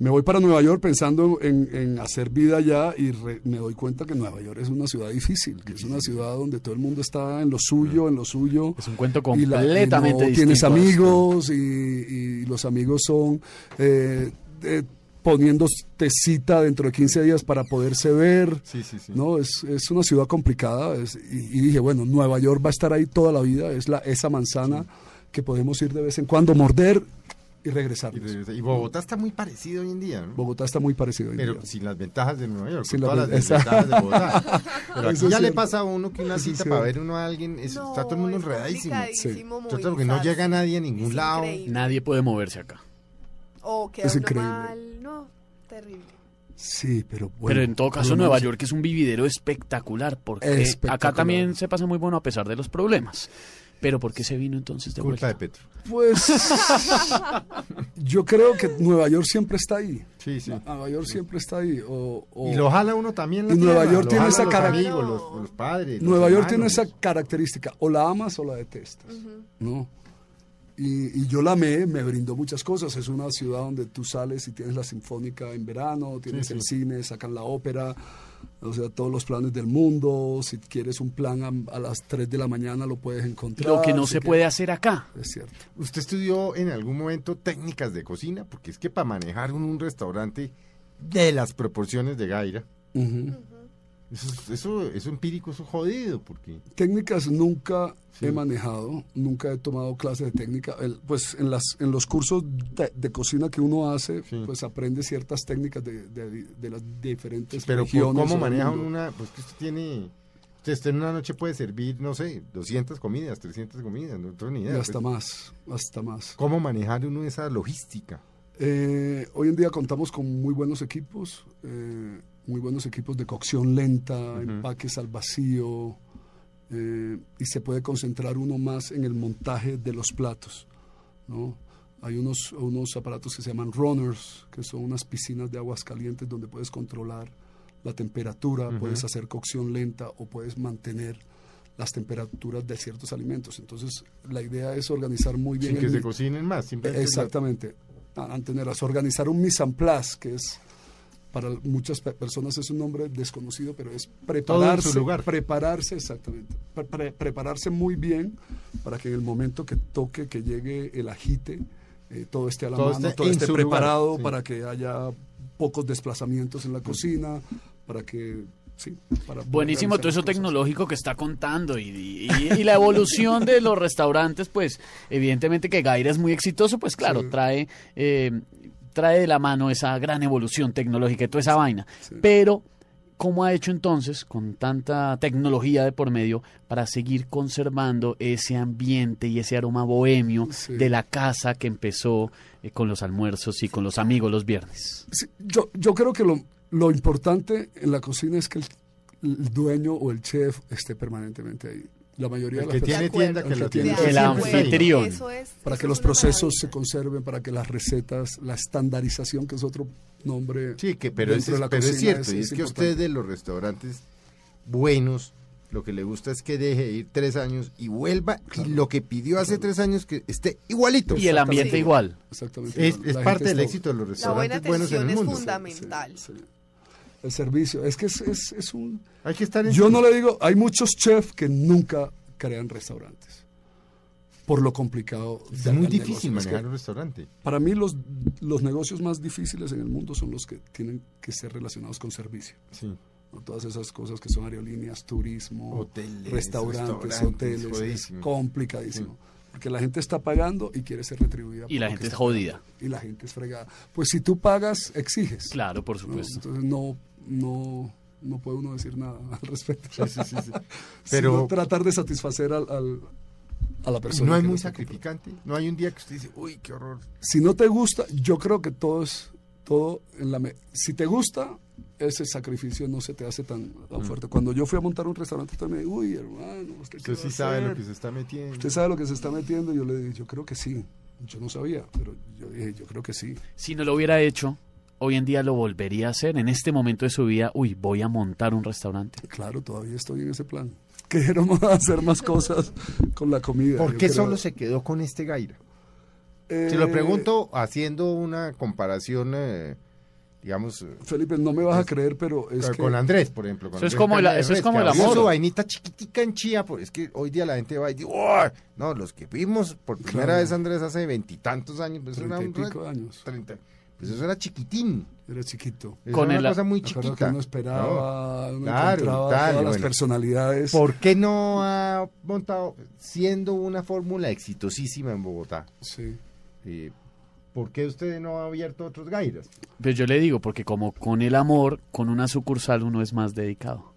Speaker 5: me voy para Nueva York pensando en, en hacer vida allá y re- me doy cuenta que Nueva York es una ciudad difícil, que es una ciudad donde todo el mundo está en lo suyo, en lo suyo.
Speaker 4: Es un cuento
Speaker 5: y la- y
Speaker 4: completamente
Speaker 5: no
Speaker 4: distinto.
Speaker 5: Tienes amigos y, y los amigos son eh, eh, poniéndote cita dentro de 15 días para poderse ver.
Speaker 2: Sí, sí, sí.
Speaker 5: No, es, es una ciudad complicada es- y, y dije, bueno, Nueva York va a estar ahí toda la vida, es la, esa manzana que podemos ir de vez en cuando, morder y regresar.
Speaker 2: Y, Bogotá está muy parecido hoy en día, ¿no?
Speaker 5: Bogotá está muy parecido. hoy en
Speaker 2: Pero
Speaker 5: día.
Speaker 2: sin las ventajas de Nueva York,
Speaker 5: Sin
Speaker 2: con
Speaker 5: las
Speaker 2: todas las
Speaker 5: ven-
Speaker 2: desventajas de Bogotá. Pero aquí ya le pasa a uno que una cita para ver uno a alguien, es- está todo el mundo enredadísimo. Entonces, porque no llega nadie a ningún
Speaker 3: Es
Speaker 2: lado.
Speaker 3: increíble.
Speaker 4: Nadie puede moverse acá.
Speaker 3: O queda
Speaker 5: Es
Speaker 3: uno
Speaker 5: increíble.
Speaker 3: mal. No, terrible.
Speaker 5: Sí, pero bueno.
Speaker 4: Pero en todo caso, Nueva York es un vividero espectacular, porque acá
Speaker 5: Espectacular.
Speaker 4: también se pasa muy bueno a pesar de los problemas. Pero ¿por qué se vino entonces de
Speaker 2: Culpa de
Speaker 4: vuelta?
Speaker 2: Petro.
Speaker 5: Pues yo creo que Nueva York siempre está ahí.
Speaker 2: Sí, sí.
Speaker 5: Nueva York siempre está ahí. O, o-
Speaker 2: Y lo jala uno también. la
Speaker 5: Y Nueva
Speaker 2: tierra,
Speaker 5: York
Speaker 2: lo
Speaker 5: tiene esa
Speaker 2: los
Speaker 5: cara-
Speaker 2: amigos, los, los padres. los
Speaker 5: Nueva York tiene esa característica, o la amas o la detestas, ¿no? Y, y yo la amé, me brindó muchas cosas. Es una ciudad donde tú sales y tienes la sinfónica en verano, tienes
Speaker 2: Sí,
Speaker 5: el
Speaker 2: sí.
Speaker 5: cine, sacan la ópera, o sea, todos los planes del mundo. Si quieres un plan a, a las 3 de la mañana lo puedes encontrar.
Speaker 4: Lo que no se puede hacer acá.
Speaker 5: Es cierto.
Speaker 2: ¿Usted estudió en algún momento técnicas de cocina? Porque es que para manejar un, un restaurante de las proporciones de Gaira,
Speaker 5: Ujú.
Speaker 2: Eso, es- eso, eso empírico, eso es jodido, porque...
Speaker 5: Técnicas nunca
Speaker 2: Sí.
Speaker 5: he manejado, nunca he tomado clases de técnica. El- pues en, las, en los cursos de, de cocina que uno hace,
Speaker 2: Sí.
Speaker 5: pues aprende ciertas técnicas de, de- de las diferentes
Speaker 2: Pero
Speaker 5: regiones.
Speaker 2: ¿cómo maneja una...? Pues que usted tiene... Usted, usted en una noche puede servir, no sé, 200 comidas, 300 comidas, no tengo ni idea.
Speaker 5: Y hasta
Speaker 2: pues.
Speaker 5: más, hasta más.
Speaker 2: ¿Cómo manejar uno esa logística?
Speaker 5: Eh, hoy en día contamos con muy buenos equipos, eh, muy buenos equipos de cocción lenta, empaques al vacío, eh, y se puede concentrar uno más en el montaje de los platos. ¿no? Hay unos, unos aparatos que se llaman runners, que son unas piscinas de aguas calientes donde puedes controlar la temperatura, puedes hacer cocción lenta o puedes mantener las temperaturas de ciertos alimentos. Entonces, la idea es organizar muy bien
Speaker 2: Sin que
Speaker 5: el
Speaker 2: se cocinen más, simplemente...
Speaker 5: Exactamente. A- Anteneras, organizar un mise en place, que es para muchas pe- personas es un nombre desconocido, pero es prepararse,
Speaker 2: su lugar.
Speaker 5: prepararse exactamente, pre- pre- prepararse muy bien para que en el momento que toque, que llegue el ajite, eh, todo esté a la
Speaker 2: Todo
Speaker 5: mano,
Speaker 2: esté
Speaker 5: todo esté preparado
Speaker 2: sí.
Speaker 5: para que haya pocos desplazamientos en la cocina, para que sí. para
Speaker 4: Buenísimo todo eso
Speaker 5: cosas.
Speaker 4: tecnológico que está contando y, y- y- y la evolución de los restaurantes, pues evidentemente que Gaira es muy exitoso, pues claro,
Speaker 5: Sí.
Speaker 4: trae, eh, trae de la mano esa gran evolución tecnológica y toda esa vaina. Pero, ¿cómo ha hecho entonces, con tanta tecnología de por medio, para seguir conservando ese ambiente y ese aroma bohemio
Speaker 5: Sí.
Speaker 4: de la casa que empezó eh, con los almuerzos y con los amigos los viernes?
Speaker 5: Yo, yo creo que lo, lo importante en la cocina es que el, el dueño o el chef esté permanentemente ahí. La mayoría
Speaker 2: El
Speaker 5: de
Speaker 2: que
Speaker 5: las
Speaker 2: tiene
Speaker 5: personas-
Speaker 2: tienda, que
Speaker 5: que
Speaker 2: tiene
Speaker 5: tiene
Speaker 4: El anfitrión.
Speaker 3: Eso es,
Speaker 5: para
Speaker 3: eso
Speaker 5: que
Speaker 3: es
Speaker 5: los procesos se conserven, para que las recetas, la estandarización, que es otro nombre.
Speaker 2: Sí, que, pero,
Speaker 5: dentro
Speaker 2: es,
Speaker 5: de la
Speaker 2: pero es cierto, y es, que a
Speaker 5: importante.
Speaker 2: usted de los restaurantes buenos, lo que le gusta es que deje de ir tres años y vuelva, y lo que pidió hace tres años que esté igualito.
Speaker 4: Y el ambiente
Speaker 3: Sí.
Speaker 4: igual.
Speaker 5: Exactamente.
Speaker 2: Es,
Speaker 5: La
Speaker 2: es parte del éxito de los
Speaker 3: La buena
Speaker 2: restaurantes buenos en
Speaker 3: atención
Speaker 2: el
Speaker 3: es
Speaker 2: mundo.
Speaker 3: fundamental.
Speaker 5: Sí, sí. El servicio. Es que es, es- es un.
Speaker 2: Hay que estar en
Speaker 5: Yo no le digo. Hay muchos chefs que nunca crean restaurantes. Por lo complicado.
Speaker 2: Es muy
Speaker 5: negocio.
Speaker 2: difícil
Speaker 5: Es que
Speaker 2: manejar un restaurante.
Speaker 5: Para mí, los, los negocios más difíciles en el mundo son los que tienen que ser relacionados con servicio.
Speaker 2: Sí.
Speaker 5: ¿no? Todas esas cosas que son aerolíneas, turismo,
Speaker 2: Hoteles,
Speaker 5: restaurantes,
Speaker 2: restaurantes,
Speaker 5: hoteles. Es complicadísimo. Porque la gente está pagando y quiere ser retribuida.
Speaker 4: Y la gente es jodida.
Speaker 5: pagando. Y la gente es fregada. Pues si tú pagas, exiges.
Speaker 4: Claro, por
Speaker 5: ¿no?
Speaker 4: supuesto.
Speaker 5: Entonces no, no, no puede uno decir nada al respecto.
Speaker 2: Sí, sí, sí, sí.
Speaker 5: Pero tratar de satisfacer al, al- a la persona.
Speaker 2: no es muy sacrificante. No hay un día que usted dice, uy, qué horror.
Speaker 5: Si no te gusta, yo creo que todo es todo en la me- si te gusta ese sacrificio no se te hace tan, tan fuerte. Cuando yo fui a montar un restaurante también, uy, hermano, usted,
Speaker 2: Usted sí sabe lo que se está metiendo.
Speaker 5: Usted sabe lo que se está metiendo. Yo le dije, yo creo que sí. Yo no sabía, pero yo dije, yo creo que sí.
Speaker 4: Si no lo hubiera hecho, hoy en día lo volvería a hacer. En este momento de su vida, uy, voy a montar un restaurante.
Speaker 5: Claro, todavía estoy en ese plan. Queremos hacer más cosas con la comida.
Speaker 2: ¿Por qué solo se quedó con este Gaira?
Speaker 5: Eh,
Speaker 2: Se lo pregunto haciendo una comparación, eh, digamos, eh,
Speaker 5: Felipe, no me vas a
Speaker 2: Es-
Speaker 5: creer, pero es
Speaker 2: con,
Speaker 5: que...
Speaker 2: con Andrés, por ejemplo. con
Speaker 4: Eso es
Speaker 2: Andrés
Speaker 4: como el-
Speaker 2: Carne de
Speaker 4: eso es como el amor.
Speaker 2: su vainita chiquitica en Chía, porque es que hoy día la gente va y dice, "Uy". no, los que vimos por primera
Speaker 5: Claro.
Speaker 2: vez Andrés hace veintitantos años, pues
Speaker 5: Treinta y pico años.
Speaker 2: treinta, pues eso era chiquitín.
Speaker 5: Era chiquito.
Speaker 2: Eso
Speaker 4: Con
Speaker 2: era
Speaker 4: el-
Speaker 2: una cosa muy
Speaker 5: que
Speaker 2: chiquita.
Speaker 5: uno esperaba, uno
Speaker 2: Claro,
Speaker 5: encontraba
Speaker 2: tal,
Speaker 5: todas las personalidades.
Speaker 2: ¿Por qué no ha montado, siendo una fórmula exitosísima en Bogotá?
Speaker 5: Sí.
Speaker 2: eh, ¿Por qué usted no ha abierto otros Gairas?
Speaker 4: Pero yo le digo, porque como con el amor, con una sucursal uno es más dedicado.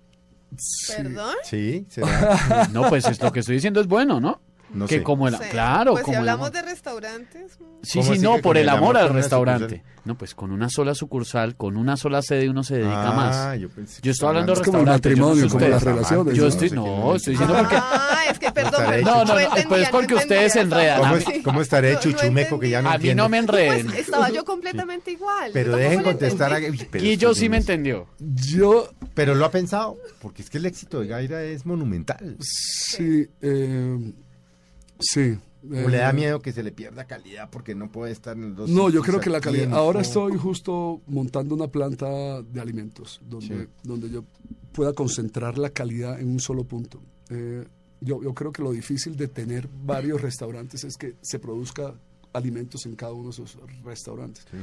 Speaker 5: Sí.
Speaker 3: ¿Perdón?
Speaker 2: Sí, será.
Speaker 4: No, pues es lo que estoy diciendo es bueno, ¿no?
Speaker 2: No
Speaker 4: que
Speaker 2: sé.
Speaker 4: como el
Speaker 3: Sí.
Speaker 4: claro,
Speaker 3: Pues si
Speaker 4: como
Speaker 3: hablamos de restaurantes,
Speaker 4: Sí,
Speaker 2: ¿Cómo
Speaker 4: sí, no, por el amor al restaurante. No, pues con una sola sucursal, con una sola sede uno se dedica
Speaker 2: Ah,
Speaker 4: más.
Speaker 2: Yo, pensé que
Speaker 4: Yo estoy hablando de
Speaker 5: Es como el
Speaker 4: restaurante, yo no sé
Speaker 5: matrimonio, como las relaciones.
Speaker 4: Yo
Speaker 5: ¿no?
Speaker 4: estoy, no, estoy diciendo porque...
Speaker 3: Ah, es que perdón.
Speaker 4: No, no, no,
Speaker 3: entendía,
Speaker 4: pues porque ustedes se enredan.
Speaker 2: ¿Cómo, es- cómo estaré
Speaker 3: No, no
Speaker 2: chuchumeco que ya no
Speaker 4: A mí no me enreden.
Speaker 3: Pues estaba yo completamente igual.
Speaker 2: Pero
Speaker 3: Yo
Speaker 2: dejen contestar a...
Speaker 4: Guillo
Speaker 2: estos
Speaker 4: sí me entendió.
Speaker 5: Yo,
Speaker 2: Pero lo ha pensado, porque es que el éxito de Gaira es monumental.
Speaker 5: sí, eh, sí.
Speaker 2: ¿O le da
Speaker 5: eh,
Speaker 2: miedo que se le pierda calidad porque no puede estar en los dos
Speaker 5: No, yo creo que la calidad.
Speaker 2: tiempo?
Speaker 5: Ahora estoy justo montando una planta de alimentos donde,
Speaker 2: Sí.
Speaker 5: donde yo pueda concentrar la calidad en un solo punto. Eh, yo, yo creo que lo difícil de tener varios restaurantes es que se produzca alimentos en cada uno de esos restaurantes.
Speaker 2: Sí.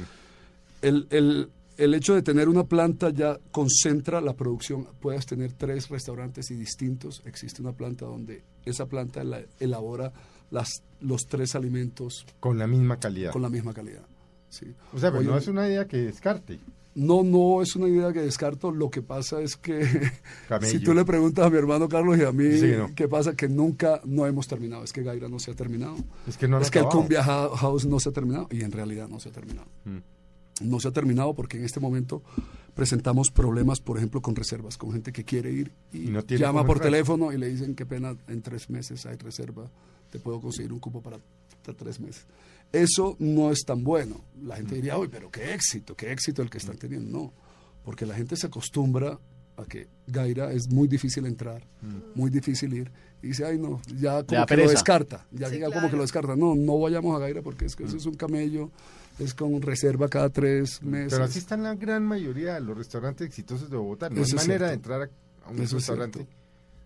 Speaker 5: El, el- el hecho de tener una planta ya concentra la producción. Puedes tener tres restaurantes y distintos. Existe una planta donde esa planta la- elabora las, los tres alimentos
Speaker 2: Con la misma calidad.
Speaker 5: con la misma calidad. Sí.
Speaker 2: O sea, pero
Speaker 5: Hoy
Speaker 2: no es una idea que descarte.
Speaker 5: no, no es una idea que descarto. Lo que pasa es que si tú le preguntas a mi hermano Carlos y a mí
Speaker 2: Sí, no.
Speaker 5: qué pasa, que nunca no hemos terminado. Es que Gaira no se ha terminado.
Speaker 2: Es que no
Speaker 5: es que el. Cumbia House no se ha terminado y en realidad no se ha terminado.
Speaker 2: Mm.
Speaker 5: No se ha terminado porque en este momento presentamos problemas, por ejemplo, con reservas, con gente que quiere ir y,
Speaker 2: Y no tiene
Speaker 5: llama por
Speaker 2: entrar.
Speaker 5: teléfono y le dicen qué pena, en tres meses hay reserva, te puedo conseguir un cupo para tres meses. Eso no es tan bueno. La gente diría, uy, pero qué éxito, qué éxito el que están teniendo. No, porque la gente se acostumbra a que Gaira es muy difícil entrar, muy difícil ir, y dice, ay no, ya como que lo descarta, ya
Speaker 3: Sí,
Speaker 5: llega como que lo descarta. No, no vayamos a Gaira porque es que
Speaker 2: Mm.
Speaker 5: eso es un camello, es con reserva cada tres meses.
Speaker 2: Pero así están la gran mayoría de los restaurantes exitosos de Bogotá. No
Speaker 5: Eso
Speaker 2: hay manera de entrar a, a un
Speaker 5: Eso
Speaker 2: restaurante.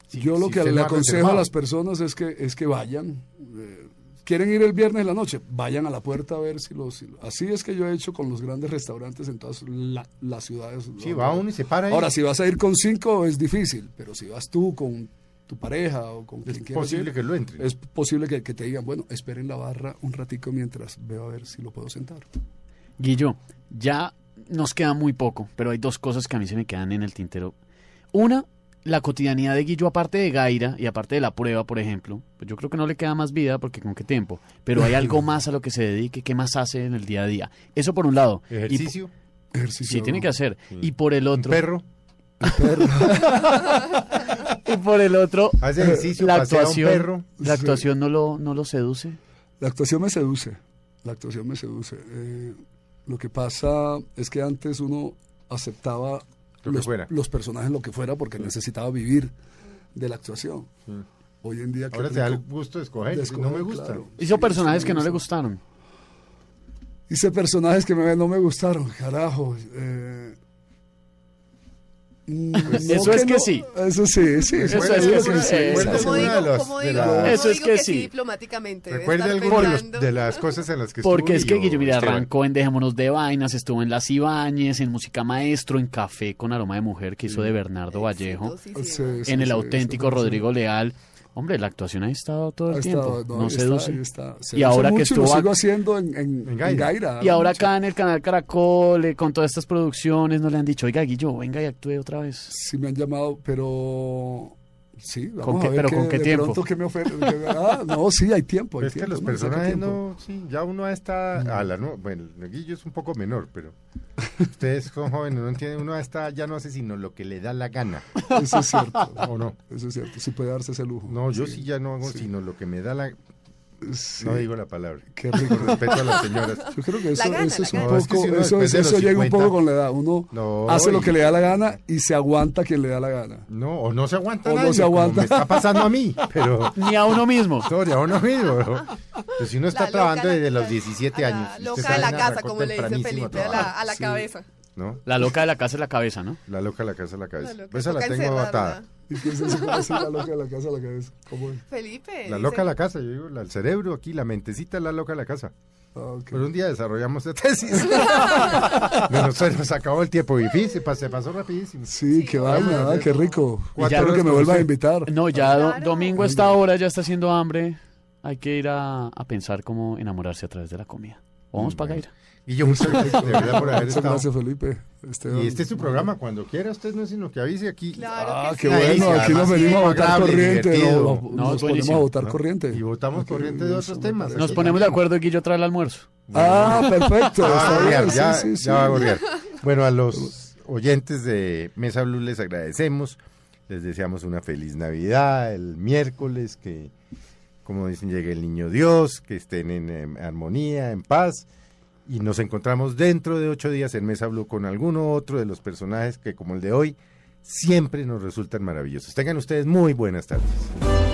Speaker 2: si-
Speaker 5: Yo lo
Speaker 2: si
Speaker 5: que le aconsejo a las personas es que es que vayan, eh, quieren ir el viernes en la noche, vayan a la puerta a ver si los... si- así es que yo he hecho con los grandes restaurantes en todas la- las ciudades.
Speaker 2: Sí, va uno y se para ahí.
Speaker 5: Ahora, si vas a ir con cinco es difícil, pero si vas tú con tu pareja o con quien quieras
Speaker 2: posible
Speaker 5: ir,
Speaker 2: que lo entren.
Speaker 5: Es posible que, que te digan, bueno, esperen la barra un ratico mientras veo a ver si lo puedo sentar.
Speaker 4: Guillo, ya nos queda muy poco, pero hay dos cosas que a mí se me quedan en el tintero. Una, la cotidianidad de Guillo, aparte de Gaira y aparte de la prueba, por ejemplo, pues yo creo que no le queda más vida porque con qué tiempo, pero hay algo más a lo que se dedique, ¿qué más hace en el día a día? Eso por un lado. Y-
Speaker 2: Ejercicio.
Speaker 5: Ejercicio.
Speaker 4: sí, tiene que hacer. Y por el
Speaker 2: Un
Speaker 4: otro...
Speaker 2: perro.
Speaker 4: y por el otro...
Speaker 2: Hace ejercicio,
Speaker 4: la
Speaker 2: un
Speaker 4: actuación,
Speaker 2: perro.
Speaker 4: la
Speaker 5: Sí.
Speaker 4: actuación no lo, no lo seduce.
Speaker 5: La actuación me seduce. La actuación me seduce. Eh, lo que pasa es que antes uno aceptaba
Speaker 2: Lo
Speaker 5: los,
Speaker 2: fuera.
Speaker 5: los personajes lo que fuera porque necesitaba vivir de la actuación. Hoy en día...
Speaker 2: Ahora te da el gusto de escoger.
Speaker 5: de
Speaker 2: no me gusta.
Speaker 5: claro.
Speaker 4: Hizo
Speaker 5: Sí,
Speaker 4: personajes que no le
Speaker 5: gusta.
Speaker 4: gustaron.
Speaker 5: Hice personajes que me, no me gustaron, carajo. eh, mm,
Speaker 4: Eso es que
Speaker 5: no,
Speaker 4: sí.
Speaker 5: Eso sí, sí.
Speaker 4: Eso es que sí. Eso es que sí.
Speaker 3: diplomáticamente. de
Speaker 2: Recuerde alguno de, las cosas en las que
Speaker 4: Porque
Speaker 2: estuvo
Speaker 4: es que
Speaker 2: Esteban.
Speaker 4: arrancó en Dejémonos de Vainas, estuvo en Las Ibáñez, en Música Maestro, en Café con Aroma de Mujer, que hizo de Bernardo Vallejo,
Speaker 3: Exitosísimo.
Speaker 5: Sí, sí,
Speaker 4: en El
Speaker 5: sí,
Speaker 4: Auténtico. Rodrigo Leal. Hombre, la actuación ha estado todo el
Speaker 5: Ha
Speaker 4: tiempo,
Speaker 5: estado-
Speaker 4: no,
Speaker 5: está,
Speaker 4: seduce.
Speaker 5: está.
Speaker 4: Y ahora que estuvo
Speaker 5: lo sigo haciendo en, en,
Speaker 2: En Gaira.
Speaker 5: en Gaira,
Speaker 4: Y ahora
Speaker 5: mucho.
Speaker 4: acá en el canal Caracol, eh, con todas estas producciones, no le han dicho, oiga, Guillo, venga y actúe otra vez.
Speaker 5: Sí me han llamado, pero... Sí, vamos
Speaker 4: ¿Con qué-
Speaker 5: a ver
Speaker 4: pero con qué
Speaker 5: de
Speaker 4: tiempo?
Speaker 5: pronto que me. Ah, no, sí, hay tiempo. Hay
Speaker 2: Es que los
Speaker 5: no,
Speaker 2: personajes no, sí, ya uno está a la no, bueno, el Guillo es un poco menor, pero ustedes son jóvenes, no entienden, uno está, ya no hace sino lo que le da la gana,
Speaker 5: Eso es cierto.
Speaker 2: ¿o no?
Speaker 5: Eso es cierto. Sí puede darse ese lujo.
Speaker 2: No, yo sí, ya no hago
Speaker 5: sí.
Speaker 2: sino lo que me da la,
Speaker 5: Sí.
Speaker 2: no digo la palabra,
Speaker 5: Qué rico.
Speaker 2: con respeto a las señoras.
Speaker 5: Yo creo que eso,
Speaker 3: gana,
Speaker 5: eso es un
Speaker 2: gana. No, es que
Speaker 5: poco,
Speaker 2: si
Speaker 5: eso, llega un
Speaker 2: 50,
Speaker 5: poco con la edad. Uno
Speaker 2: No,
Speaker 5: hace lo que le da la gana y se aguanta a quien le da la gana.
Speaker 2: No, o no se aguanta
Speaker 5: O no se
Speaker 2: como
Speaker 5: aguanta.
Speaker 2: me está pasando a mí, pero
Speaker 4: Ni a uno mismo.
Speaker 2: historia, uno mismo. ¿no? Pues si uno está trabajando desde los
Speaker 3: la-
Speaker 2: 17
Speaker 3: a
Speaker 2: años.
Speaker 3: Loca de la casa, como le dice
Speaker 2: a
Speaker 3: Felipe, a la,
Speaker 2: trabajar.
Speaker 3: a la
Speaker 5: Sí.
Speaker 3: cabeza.
Speaker 2: ¿No?
Speaker 4: La loca de la casa es la cabeza, ¿no?
Speaker 2: La loca de la casa a la cabeza.
Speaker 3: La loca,
Speaker 2: Pues esa la tengo atada.
Speaker 5: ¿Y qué es eso? ¿Cómo es la loca de la casa a la cabeza? ¿Cómo es?
Speaker 3: Felipe.
Speaker 2: La loca de la casa, yo digo, el cerebro aquí, la mentecita es la loca de la casa.
Speaker 5: Ah, ok.
Speaker 2: Pero un día desarrollamos esta tesis. Bueno, se nos acabó el tiempo difícil, se pas- se pasó rapidísimo.
Speaker 5: Sí, qué vaina, ah, qué rico.
Speaker 2: Cuatro
Speaker 5: Espero que me
Speaker 2: con
Speaker 5: vuelvan a invitar.
Speaker 4: No, ya do-
Speaker 3: Claro.
Speaker 4: domingo a esta hora ya está haciendo hambre. Hay que ir a, a pensar cómo enamorarse a través de la comida. Vamos para Gaira.
Speaker 2: Y yo muchas gracias de verdad por haber
Speaker 5: Muchas
Speaker 2: estado.
Speaker 5: gracias, Felipe. Esteban.
Speaker 2: Y este es su programa, cuando quiera usted no es sino que avise aquí.
Speaker 3: Claro
Speaker 5: Ah,
Speaker 3: que
Speaker 5: qué
Speaker 3: sí.
Speaker 5: Bueno, aquí nos venimos a votar corriente. No,
Speaker 4: No,
Speaker 5: nos ponemos a votar
Speaker 2: ¿no?
Speaker 5: corriente.
Speaker 2: Y votamos corriente de otros temas.
Speaker 4: Nos
Speaker 2: Aquí
Speaker 4: ponemos de acuerdo y Guillo trae el almuerzo.
Speaker 5: Ah, perfecto.
Speaker 2: Ya va a
Speaker 5: está
Speaker 2: gorrear,
Speaker 5: bien,
Speaker 2: ya,
Speaker 5: sí, sí,
Speaker 2: ya va a gorrear. Bueno, a los oyentes de Mesa Blue les agradecemos. Les deseamos una feliz Navidad el miércoles, que, como dicen, llegue el niño Dios, que estén en, armonía, en paz. Y nos encontramos dentro de ocho días en Mesa Blue con alguno otro de los personajes que, como el de hoy, siempre nos resultan maravillosos. Tengan ustedes muy buenas tardes.